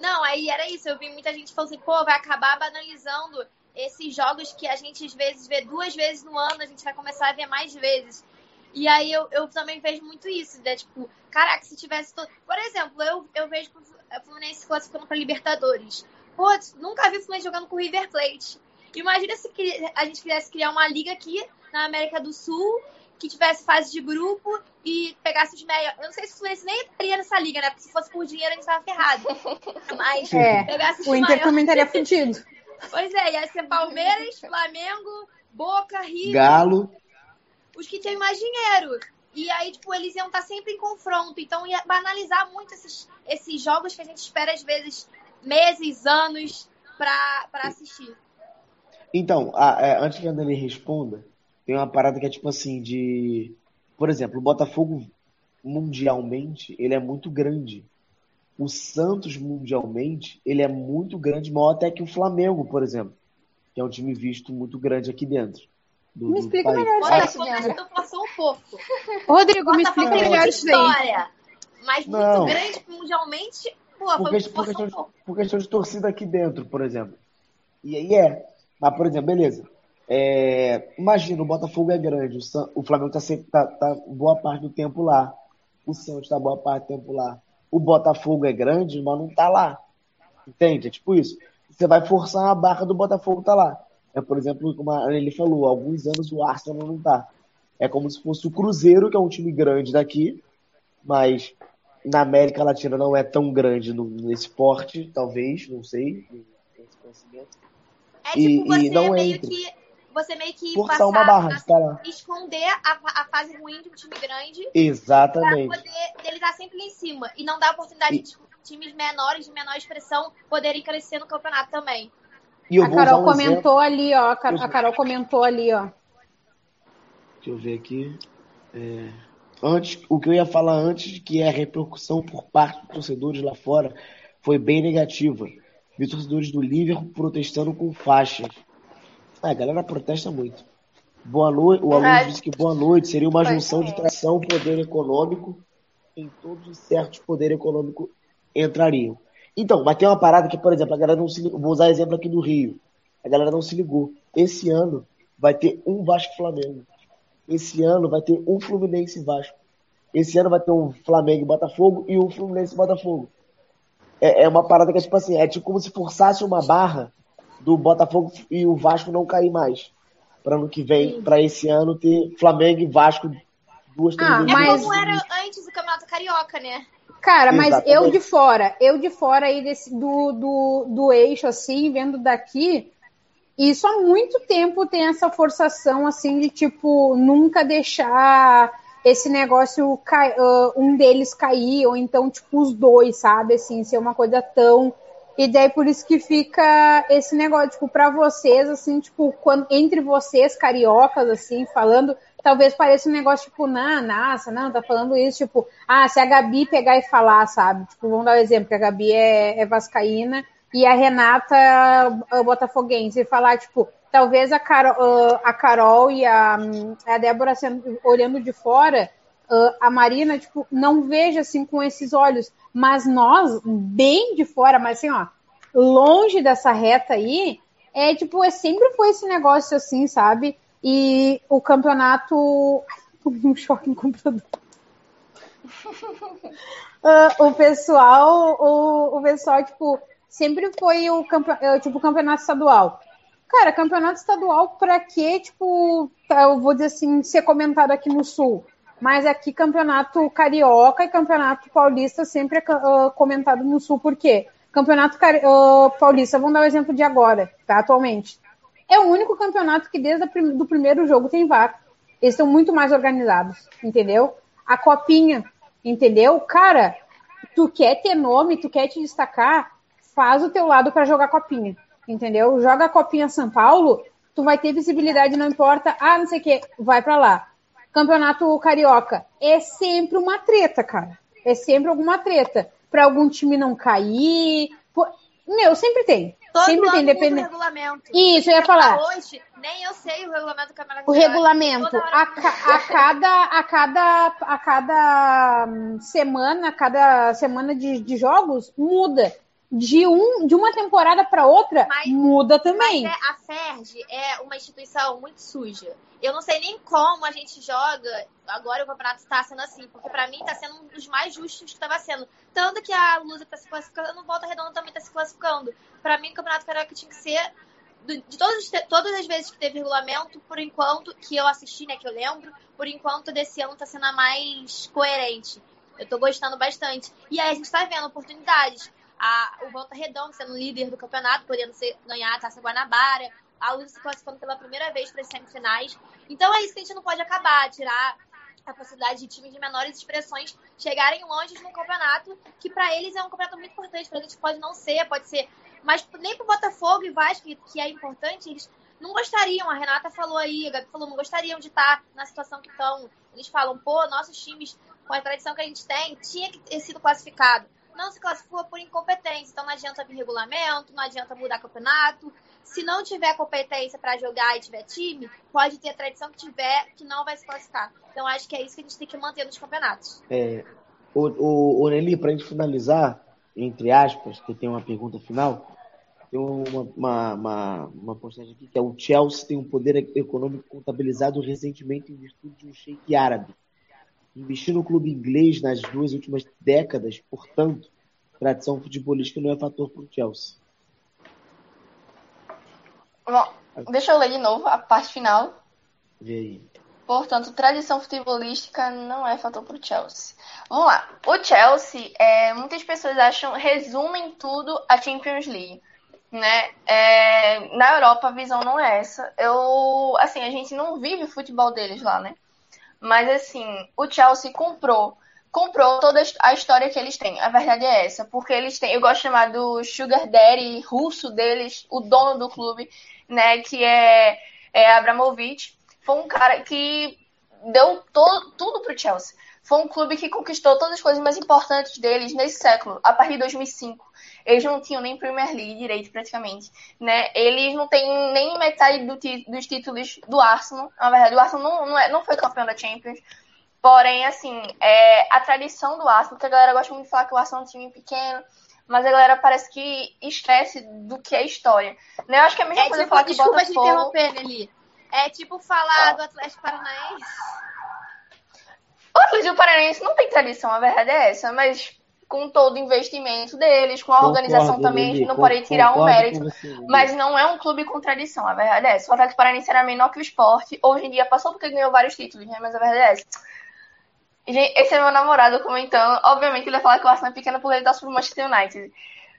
Não, aí era isso. Eu vi muita gente falando assim, pô, vai acabar banalizando esses jogos que a gente às vezes vê duas vezes no ano, a gente vai começar a ver mais vezes. E aí eu, eu também vejo muito isso, né? Tipo, caraca, se tivesse. To... Por exemplo, eu, eu vejo o Fluminense se classificando pra Libertadores. Pô, nunca vi o Fluminense jogando com o River Plate. Imagina se que- a gente quisesse criar uma liga aqui na América do Sul que tivesse fase de grupo e pegasse os melhores. Eu não sei se o Fluminense nem entraria nessa liga, né? Porque se fosse por dinheiro a gente tava ferrado. Mas É, pegasse os o Inter maiores. também estaria fudido. Pois é, ia ser Palmeiras, Flamengo, Boca, River, Galo, os que tinham mais dinheiro. E aí, tipo, eles iam estar sempre em confronto. Então ia banalizar muito esses, esses jogos que a gente espera, às vezes, meses, anos pra, pra assistir. Então, a- é, antes que a Dani responda, tem uma parada que é tipo assim, de. Por exemplo, o Botafogo mundialmente, ele é muito grande. O Santos mundialmente, ele é muito grande, maior até que o Flamengo, por exemplo, que é um time visto muito grande aqui dentro do, Me explica país. melhor Ah, isso. Forçou um pouco. Rodrigo, me explica melhor isso história. Mas muito Não. grande mundialmente, pô, Por, que- por questão um de, por questão de torcida aqui dentro, por exemplo. E aí é. Mas, por exemplo, beleza. É, imagina, o Botafogo é grande, o, San- o Flamengo tá, sempre, tá, tá boa parte do tempo lá. O Santos tá boa parte do tempo lá. O Botafogo é grande, mas não tá lá. Entende? É tipo isso. Você vai forçar a barra do Botafogo tá lá. É, por exemplo, como a- ele falou, há alguns anos o Arsenal não tá. É como se fosse o Cruzeiro, que é um time grande daqui, mas na América Latina não é tão grande no, nesse porte, talvez, não sei. É E- tipo e você não meio entra. que. Você meio que Forçar passar uma barra a- lá. esconder a, a fase ruim de um time grande pra Exatamente. poder dele estar sempre lá em cima. E não dar oportunidade E- de times menores, de menor expressão, poderem crescer no campeonato também. E A Carol um comentou exemplo. ali, ó. A Car- a Carol comentou ali, ó. Deixa eu ver aqui. É, antes, o que eu ia falar antes, que é a repercussão por parte dos torcedores lá fora, foi bem negativa. Vi torcedores do Liverpool protestando com faixas. Ah, a galera protesta muito. Boa noite. O aluno disse que boa noite seria uma junção de tração poder econômico em todos os certos poder econômico entrariam. Então, mas tem uma parada que, por exemplo, a galera não se ligou. Vou usar exemplo aqui do Rio. A galera não se ligou. Esse ano vai ter um Vasco Flamengo. Esse ano vai ter um Fluminense Vasco. Esse ano vai ter um Flamengo e Botafogo e um Fluminense e Botafogo. É, é uma parada que é tipo assim, é tipo como se forçasse uma barra do Botafogo e o Vasco não cair mais. Para ano que vem, para esse ano ter Flamengo e Vasco duas, três Ah, vezes. É Mas- como era antes do Campeonato Carioca, né? Cara, mas Exatamente. eu de fora, eu de fora aí desse, do, do, do eixo, assim, vendo daqui, isso há muito tempo tem essa forçação, assim, de tipo, nunca deixar esse negócio, cai- ah, um deles cair, ou então, tipo, os dois, sabe? Assim, ser uma coisa tão. E daí por isso que fica esse negócio, tipo, pra vocês, assim, tipo, quando, entre vocês, cariocas, assim, falando, talvez pareça um negócio, tipo, não, nossa, não, tá falando isso, tipo, ah, se a Gabi pegar e falar, sabe? Tipo, vamos dar um exemplo, que a Gabi é, é vascaína e a Renata é botafoguense, e falar, tipo, talvez a Carol, a Carol e a, a Débora sendo, olhando de fora, ah, a Marina, tipo, não veja assim com esses olhos, mas nós, bem de fora, mas assim, ó, longe dessa reta aí, é tipo, é, sempre foi esse negócio assim, sabe? E o campeonato. Ai, tomei um choque no computador. Ah, o pessoal, o, o pessoal, tipo, sempre foi o campe- eh, tipo, campeonato estadual. Cara, campeonato estadual, pra quê? Tipo, tá, eu vou dizer assim, ser comentado aqui no Sul. Mas aqui, campeonato carioca e campeonato paulista sempre é ah, comentado no Sul. Por quê? Campeonato ah, paulista, vamos dar o exemplo de agora, tá? Atualmente. É o único campeonato que desde o primeiro jogo tem VAR. Eles estão muito mais organizados, entendeu? A copinha, entendeu? Cara, tu quer ter nome, tu quer te destacar, faz o teu lado para jogar copinha, entendeu? Joga a copinha São Paulo, tu vai ter visibilidade, não importa, ah, não sei o que, vai para lá. Campeonato Carioca é sempre uma treta, cara. É sempre alguma treta. Para algum time não cair. Meu, sempre tem. Todo sempre tem, dependendo. regulamento. Isso, eu ia falar. Hoje, nem eu sei o regulamento do Campeonato O Carioca. regulamento, a, ca- a cada, a cada, a cada hum, semana, a cada semana de, de jogos, muda. De, um, de uma temporada para outra, Mas- muda também. Mas é, a FERJ é uma instituição muito suja. Eu não sei nem como a gente joga. Agora o campeonato está sendo assim, porque pra mim tá sendo um dos mais justos que estava sendo. Tanto que a Lusa tá se classificando, o Volta Redonda também tá se classificando. Pra mim, o campeonato carioca tinha que ser de todas, as te- todas as vezes que teve regulamento, por enquanto, que eu assisti, né, que eu lembro, por enquanto desse ano tá sendo a mais coerente. Eu tô gostando bastante. E aí a gente tá vendo oportunidades. A, o Volta Redonda sendo líder do campeonato, podendo ser, ganhar a Taça Guanabara. A Luz se classificando pela primeira vez para as semifinais. Então é isso que a gente não pode acabar, tirar a possibilidade de times de menores expressões chegarem longe no campeonato, que para eles é um campeonato muito importante. Pra gente pode não ser, pode ser. Mas nem pro Botafogo e Vasco, que é importante, eles não gostariam. A Renata falou aí, a Gabi falou, não gostariam de estar na situação que estão. Eles falam, pô, nossos times, com a tradição que a gente tem, tinha que ter sido classificado. Não se classificou por incompetência. Então não adianta vir regulamento, não adianta mudar campeonato. Se não tiver competência para jogar e tiver time, pode ter a tradição que tiver que não vai se classificar. Então acho que é isso que a gente tem que manter nos campeonatos. É, o, o, o Nelly, para gente finalizar, entre aspas, que tem uma pergunta final, tem uma, uma, uma, uma postagem aqui que é o Chelsea tem um poder econômico contabilizado recentemente em virtude de um sheik árabe. Investir no clube inglês nas duas últimas décadas, portanto, tradição futebolística não é fator para o Chelsea. Bom, deixa eu ler de novo a parte final. Vê aí. Portanto, tradição futebolística não é fator para o Chelsea. Vamos lá. O Chelsea, é, muitas pessoas acham, resumem tudo a Champions League. Né? É, na Europa a visão não é essa. Eu, assim, a gente não vive o futebol deles lá, né? Mas assim, o Chelsea comprou, comprou toda a história que eles têm. A verdade é essa, porque eles têm, eu gosto de chamar do Sugar Daddy russo deles, o dono do clube, né? Que é, é Abramovich. Foi um cara que deu to, tudo pro Chelsea. Foi um clube que conquistou todas as coisas mais importantes deles nesse século, a partir de 2005. Eles não tinham nem Premier League direito, praticamente. Né? Eles não têm nem metade do dos títulos do Arsenal. Na verdade, o Arsenal não, não, é, não foi campeão da Champions. Porém, assim, é, a tradição do Arsenal, que a galera gosta muito de falar que o Arsenal é um time pequeno, mas a galera parece que esquece do que é história. Né? Eu acho que é a mesma É coisa tipo, falar que desculpa te Botafogo... interromper, Nelly. É tipo falar do Atlético Paranaense. O Atlético Paranaense não tem tradição, a verdade é essa, mas com todo o investimento deles, com a Concordo, organização também, Lili, não porém tirar um mérito. você. Mas não é um clube com tradição, a verdade é essa. O Atlético Paranaense era menor que o esporte, hoje em dia passou porque ganhou vários títulos, né? Mas a verdade é essa. Gente, esse é meu namorado comentando. Obviamente ele vai falar que o Arsenal é pequeno porque ele torce pro Manchester United.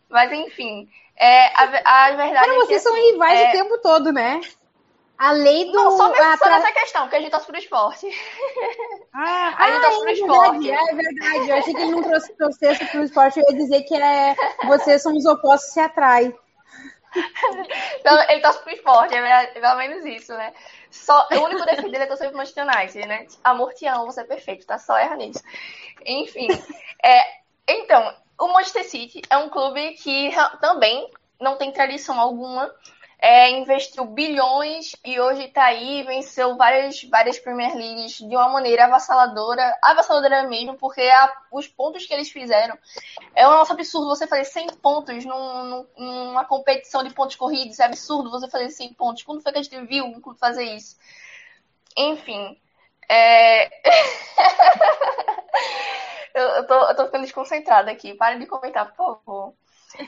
Mas enfim, é, a, a verdade Cara, é que, vocês são assim, rivais é... o tempo todo, né? A lei do. Não, só, a nessa, só tra- nessa questão, porque a gente torce pro esporte. Ah, A gente ah, torce pro é esporte. verdade, é verdade. Eu achei que ele não trouxe torcesse pro esporte. Eu ia dizer que é vocês são os opostos se atraem. Então, ele torce pro esporte, é é pelo menos isso, né? Só, o único defeito dele é torcer pro Manchester United, né? Amor, te amo, você é perfeito, tá? Só erra nisso. Enfim, é, então, o Manchester City é um clube que também não tem tradição alguma, é, investiu bilhões e hoje tá aí, venceu várias, várias Premier Leagues de uma maneira avassaladora, avassaladora mesmo, porque a- os pontos que eles fizeram é um nosso absurdo você fazer 100 pontos num- num- numa competição de pontos corridos. É absurdo você fazer 100 pontos. Quando foi que a gente viu um clube fazer isso? Enfim. É... eu, eu, tô, eu tô ficando desconcentrada aqui. Parem de comentar, por favor.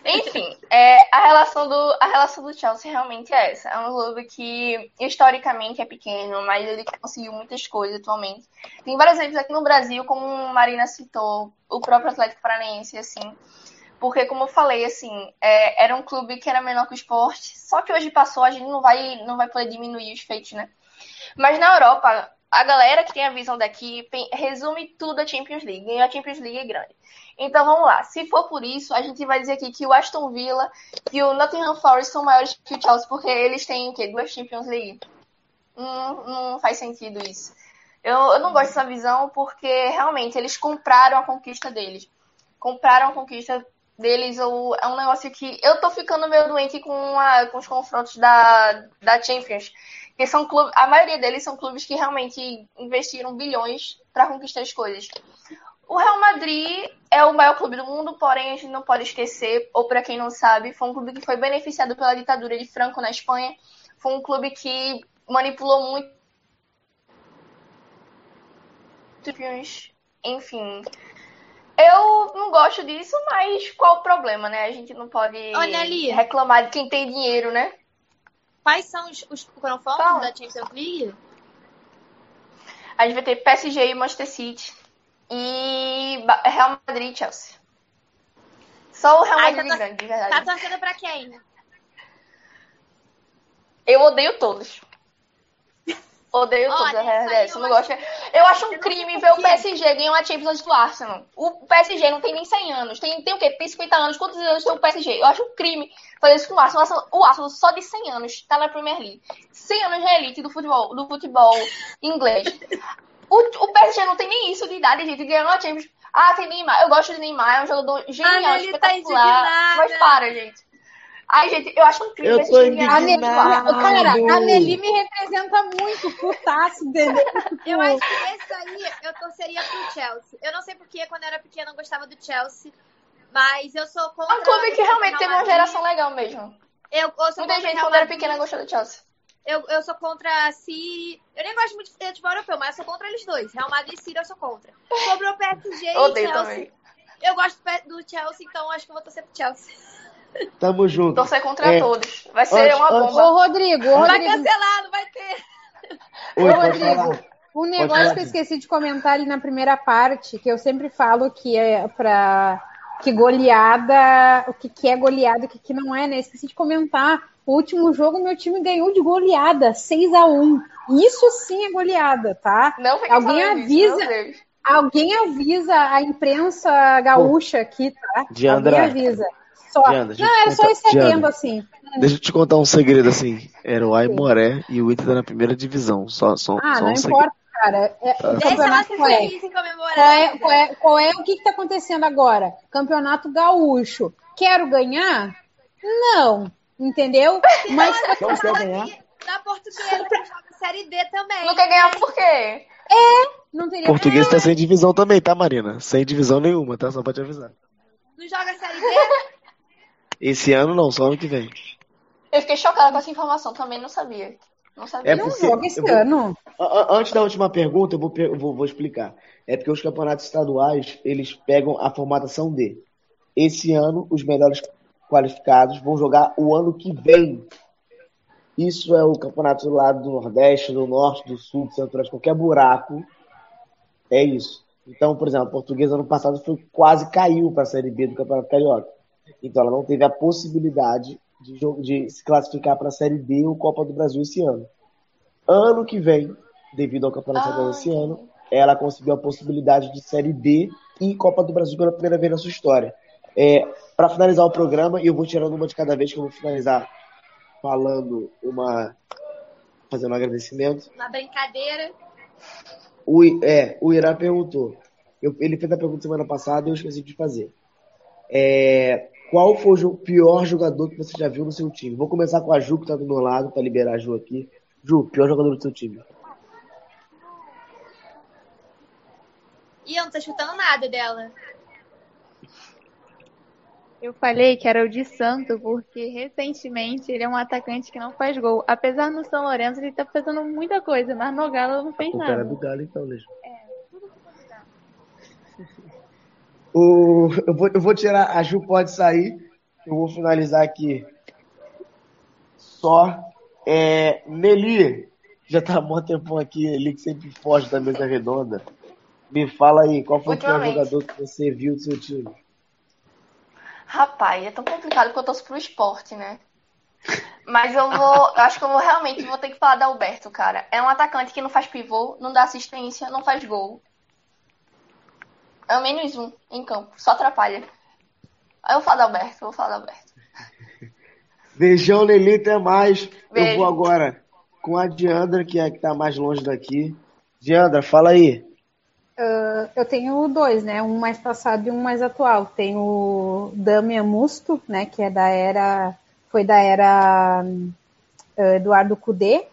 Enfim, é, a, relação do, a relação do Chelsea realmente é essa. É um clube que historicamente é pequeno, mas ele conseguiu muitas coisas atualmente. Tem vários exemplos aqui no Brasil, como Marina citou, o próprio Atlético Paranaense, assim. Porque, como eu falei, assim, é, era um clube que era menor que o esporte, só que hoje passou, a gente não vai, não vai poder diminuir os feitos, né? Mas na Europa, a galera que tem a visão daqui resume tudo a Champions League. Ganhou a Champions League é grande. Então vamos lá. Se for por isso, a gente vai dizer aqui que o Aston Villa e o Nottingham Forest são maiores que o Chelsea, porque eles têm o quê? Duas Champions League. Não, não faz sentido isso. Eu, eu não gosto dessa visão porque realmente eles compraram a conquista deles. Compraram a conquista deles. ou É um negócio que eu tô ficando meio doente com, a- com os confrontos da, da Champions. Porque são clubes, a maioria deles são clubes que realmente investiram bilhões para conquistar as coisas. O Real Madrid é o maior clube do mundo, porém a gente não pode esquecer, ou para quem não sabe, foi um clube que foi beneficiado pela ditadura de Franco na Espanha. Foi um clube que manipulou muito enfim. Eu não gosto disso, mas qual o problema, né? A gente não pode reclamar de quem tem dinheiro, né? Quais são os, os confrontos da Champions League? A gente vai ter PSG e Manchester City e Real Madrid e Chelsea. Só o Real Ai, Madrid tá- grande, de Tá verdade. torcendo pra quem? Eu odeio todos. Odeio todos a isso realidade. aí Eu não gosto. Eu acho um crime ver o PSG ganhar uma Champions do Arsenal. O PSG não tem nem 100 anos. Tem, tem o quê? Tem 50 anos. Quantos anos tem o PSG? Eu acho um crime fazer isso com o Arsenal. O Arsenal- O Arsenal só de 100 anos tá na Premier League. 100 anos na elite do futebol, do futebol inglês. O, o PSG não tem nem isso de idade, gente, de ganhar uma Champions. Ah, tem Neymar. Eu gosto de Neymar, é um jogador genial, Nelly tá espetacular. indignada. mas para, gente. Ai, gente, eu acho um crime Eu tô time ganhar A a Nelly, Champions lá. cara, a. Nelly me representa muito, putaço, entendeu? Eu acho que esse aí eu torceria pro Chelsea. Eu não sei porque quando eu era pequena eu não gostava do Chelsea, mas eu sou contra. Um clube que o realmente Real teve uma geração legal mesmo. Eu, eu sou Muita contra o gente, quando era pequena, gostou do Chelsea. Eu, eu sou contra se. Eu nem gosto muito de futebol europeu, mas eu sou contra eles dois. Real Madrid e City eu sou contra. Sobre o PSG e Odeio Chelsea. também. Eu gosto do Chelsea, então acho que eu vou torcer pro Chelsea. Tamo junto. Torcer contra É. todos. Vai ser Antes- uma antes- bomba. Ô, Rodrigo, ô, Vai Rodrigo, cancelar, não vai ter. Oi, Ô, Rodrigo, um negócio que eu esqueci de comentar ali na primeira parte, que eu sempre falo que é para que goleada, o que, que é goleada e o que, que não é, né? Esqueci de comentar. O último jogo, meu time ganhou de goleada, 6 a 1 Isso sim é goleada, tá? Não Alguém avisa, Deus. alguém avisa a imprensa gaúcha aqui, tá? Diandra. Alguém avisa. Só. Eu Não, te era só contar- esse adendo, Diandra. assim. Deixa eu te contar um segredo assim. Era o Aimoré e o Inter tá na primeira divisão. Só, só, Ah, só não um segredo. importa, cara. É, Tá. o Deixa ela campeonato ser qual é? feliz e comemorar. Qual é, qual é, qual é o que está acontecendo agora? Campeonato Gaúcho. Quero ganhar? Não. Entendeu? Mas Não quer ganhar? Da portuguesa, joga Série D também. Não quer ganhar por quê? não teria. Português tá sem divisão também, tá, Marina? Sem divisão nenhuma, tá? Só pra te avisar. Não joga Série D? Esse ano não, só ano que vem. Eu fiquei chocada com essa informação, também não sabia. Não sabia. É Não porque joga esse vou- ano. Antes da última pergunta, eu vou, vou, vou explicar. É porque os campeonatos estaduais, eles pegam a formatação D. Esse ano, os melhores qualificados vão jogar o ano que vem. Isso é o campeonato lá do Nordeste, do Norte, do Sul, do Centro-Oeste, qualquer buraco. É isso. Então, por exemplo, a Portuguesa ano passado foi, quase caiu para a Série B do Campeonato Carioca. Então, ela não teve a possibilidade de, de se classificar para a Série D ou Copa do Brasil esse ano. Ano que vem, devido ao Campeonato Ah, Estadual esse ano, ela conseguiu a possibilidade de Série D e Copa do Brasil pela primeira vez na sua história. É, para finalizar o programa, e eu vou tirando uma de cada vez, que eu vou finalizar falando uma. fazendo um agradecimento. Uma brincadeira. O, é, o Irá perguntou. Eu- ele fez a pergunta semana passada e eu esqueci de fazer. É, qual foi o pior jogador que você já viu no seu time? Vou começar com a Ju, que tá do meu lado, para liberar a Ju aqui. Ju, pior jogador do seu time. Ih, eu não tô escutando nada dela. Eu falei que era o de Santo, porque recentemente ele é um atacante que não faz gol. Apesar no São Lourenço ele tá fazendo muita coisa, mas no Galo não fez O cara nada. do Galo, então, Lejo. O, eu, vou, eu vou tirar. A Ju pode sair. Eu vou finalizar aqui. Só. É, Nelly, já tá há muito tempo aqui, ele que sempre foge da mesa redonda. Me fala aí, qual foi o pior jogador que você viu do seu time? Rapaz, é tão complicado porque eu torço pro esporte, né? Mas eu vou, eu acho que eu vou realmente vou ter que falar da Alberto, cara. É um atacante que não faz pivô, não dá assistência, não faz gol. É o menos um em campo, só atrapalha. Aí eu vou falar da Alberto, eu vou falar da Alberto. Beijão, Lili, até mais. Beijo. Eu vou agora com a Diandra, que é que tá mais longe daqui. Diandra, fala aí. Ah, eu tenho dois, né? Um mais passado e um mais atual. Tem o Damian Musto, né? Que é da era. Foi da era ah, Eduardo Cudê,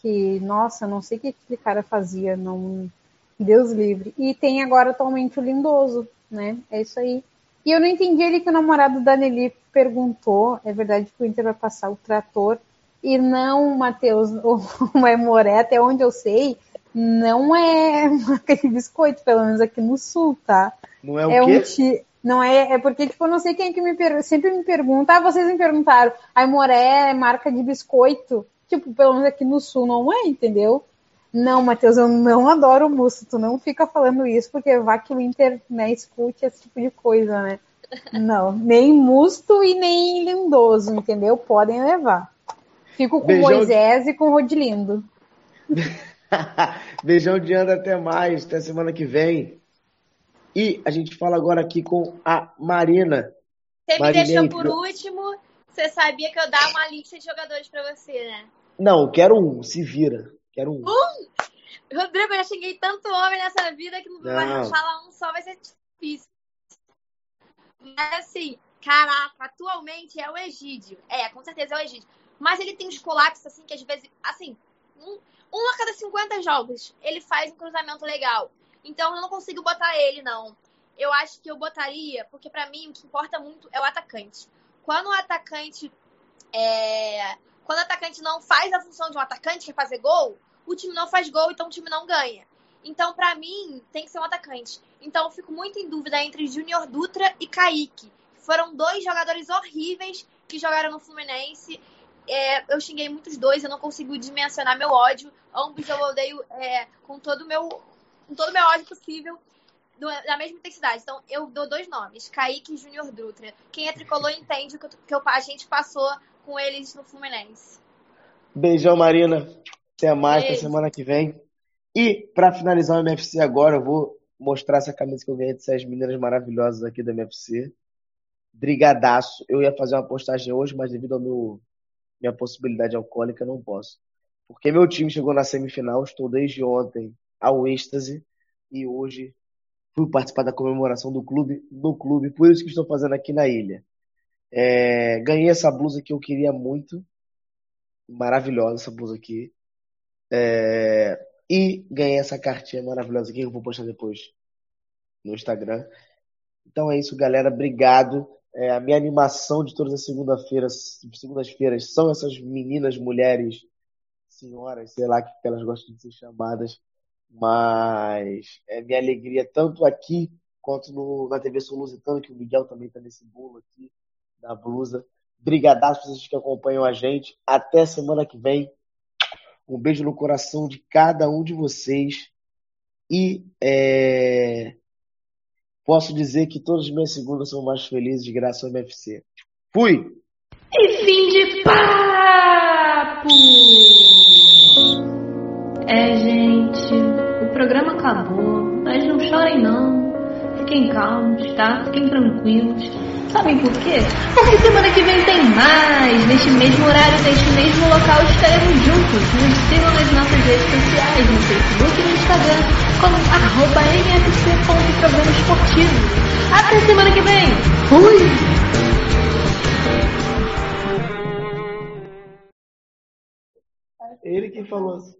que, nossa, não sei o que aquele cara fazia, não. Deus livre. E tem agora atualmente o Lindoso, né? É isso aí. E eu não entendi ele que o namorado da Nelly perguntou. É verdade que o Inter vai passar o trator e não o Matheus o Maimoré, até onde eu sei, não é marca de biscoito, pelo menos aqui no sul, tá? Não é o É quê? um ti... Não é, é porque, tipo, eu não sei quem é que me per... sempre me pergunta. Ah, vocês me perguntaram, a Moré é marca de biscoito? Tipo, pelo menos aqui no sul não é, entendeu? Não, Matheus, eu não adoro o Musto. Tu não fica falando isso, porque vai que o Inter, né, escute esse tipo de coisa, né? Não, nem Musto e nem Lindoso, entendeu? Podem levar. Fico com Beijão. Moisés e com Rodilindo. Beijão, Diandra, até mais. Até semana que vem. E a gente fala agora aqui com a Marina. Você me Marinei, deixou por pro- último. Você sabia que eu dava uma lista de jogadores pra você, né? Não, quero um, se vira. Quero um. Rodrigo, eu já xinguei tanto homem nessa vida que não, vai falar um só vai ser difícil. Mas assim, caraca, atualmente é o Egídio. É, com certeza é o Egídio. Mas ele tem uns colapsos, assim, que às vezes, assim, um, um a cada 50 jogos ele faz um cruzamento legal. Então eu não consigo botar ele, não. Eu acho que eu botaria, porque pra mim o que importa muito é o atacante. Quando o atacante é, quando o atacante não faz a função de um atacante, que é fazer gol, o time não faz gol, então o time não ganha. Então, pra mim, tem que ser um atacante. Então, eu fico muito em dúvida entre Júnior Dutra e Kaique. Foram dois jogadores horríveis que jogaram no Fluminense. É, eu xinguei muitos dois, eu não consigo dimensionar meu ódio. Ambos eu odeio é, com todo meu, com todo meu ódio possível, do- da mesma intensidade. Então, eu dou dois nomes, Kaique e Júnior Dutra. Quem é tricolor entende o que, que a gente passou com eles no Fluminense. Beijão, Marina. Até mais, até semana que vem. E para finalizar o MFC agora, eu vou mostrar essa camisa que eu ganhei dessas meninas maravilhosas aqui do MFC. Brigadaço. Eu ia fazer uma postagem hoje, mas devido meu minha possibilidade alcoólica, não posso. Porque meu time chegou na semifinal, estou desde ontem ao êxtase e hoje fui participar da comemoração do clube no clube, por isso que estou fazendo aqui na ilha. É, ganhei essa blusa que eu queria muito, maravilhosa essa blusa aqui. É, e ganhei essa cartinha maravilhosa aqui que eu vou postar depois no Instagram. Então é isso, galera. Obrigado. É, a minha animação de todas as segunda-feiras, segundas-feiras são essas meninas, mulheres, senhoras, sei lá que elas gostam de ser chamadas. Mas é minha alegria tanto aqui quanto no, na TV Solusitano, que o Miguel também está nesse bolo aqui da blusa. Brigadaço vocês que acompanham a gente. Até semana que vem. Um beijo no coração de cada um de vocês. E é, posso dizer que todas as minhas segundas são mais felizes graças ao MFC. Fui! E fim de papo! É, gente, o programa acabou, mas não chorem não. Fiquem calmos, tá? Fiquem tranquilos. Sabem por quê? Porque semana que vem tem mais! Neste mesmo horário, neste mesmo local, estaremos juntos. Nos sigam nas nossas redes sociais, no Facebook e no Instagram, como arroba mfc.programa esportivo. Até semana que vem! Fui! Ele que falou assim.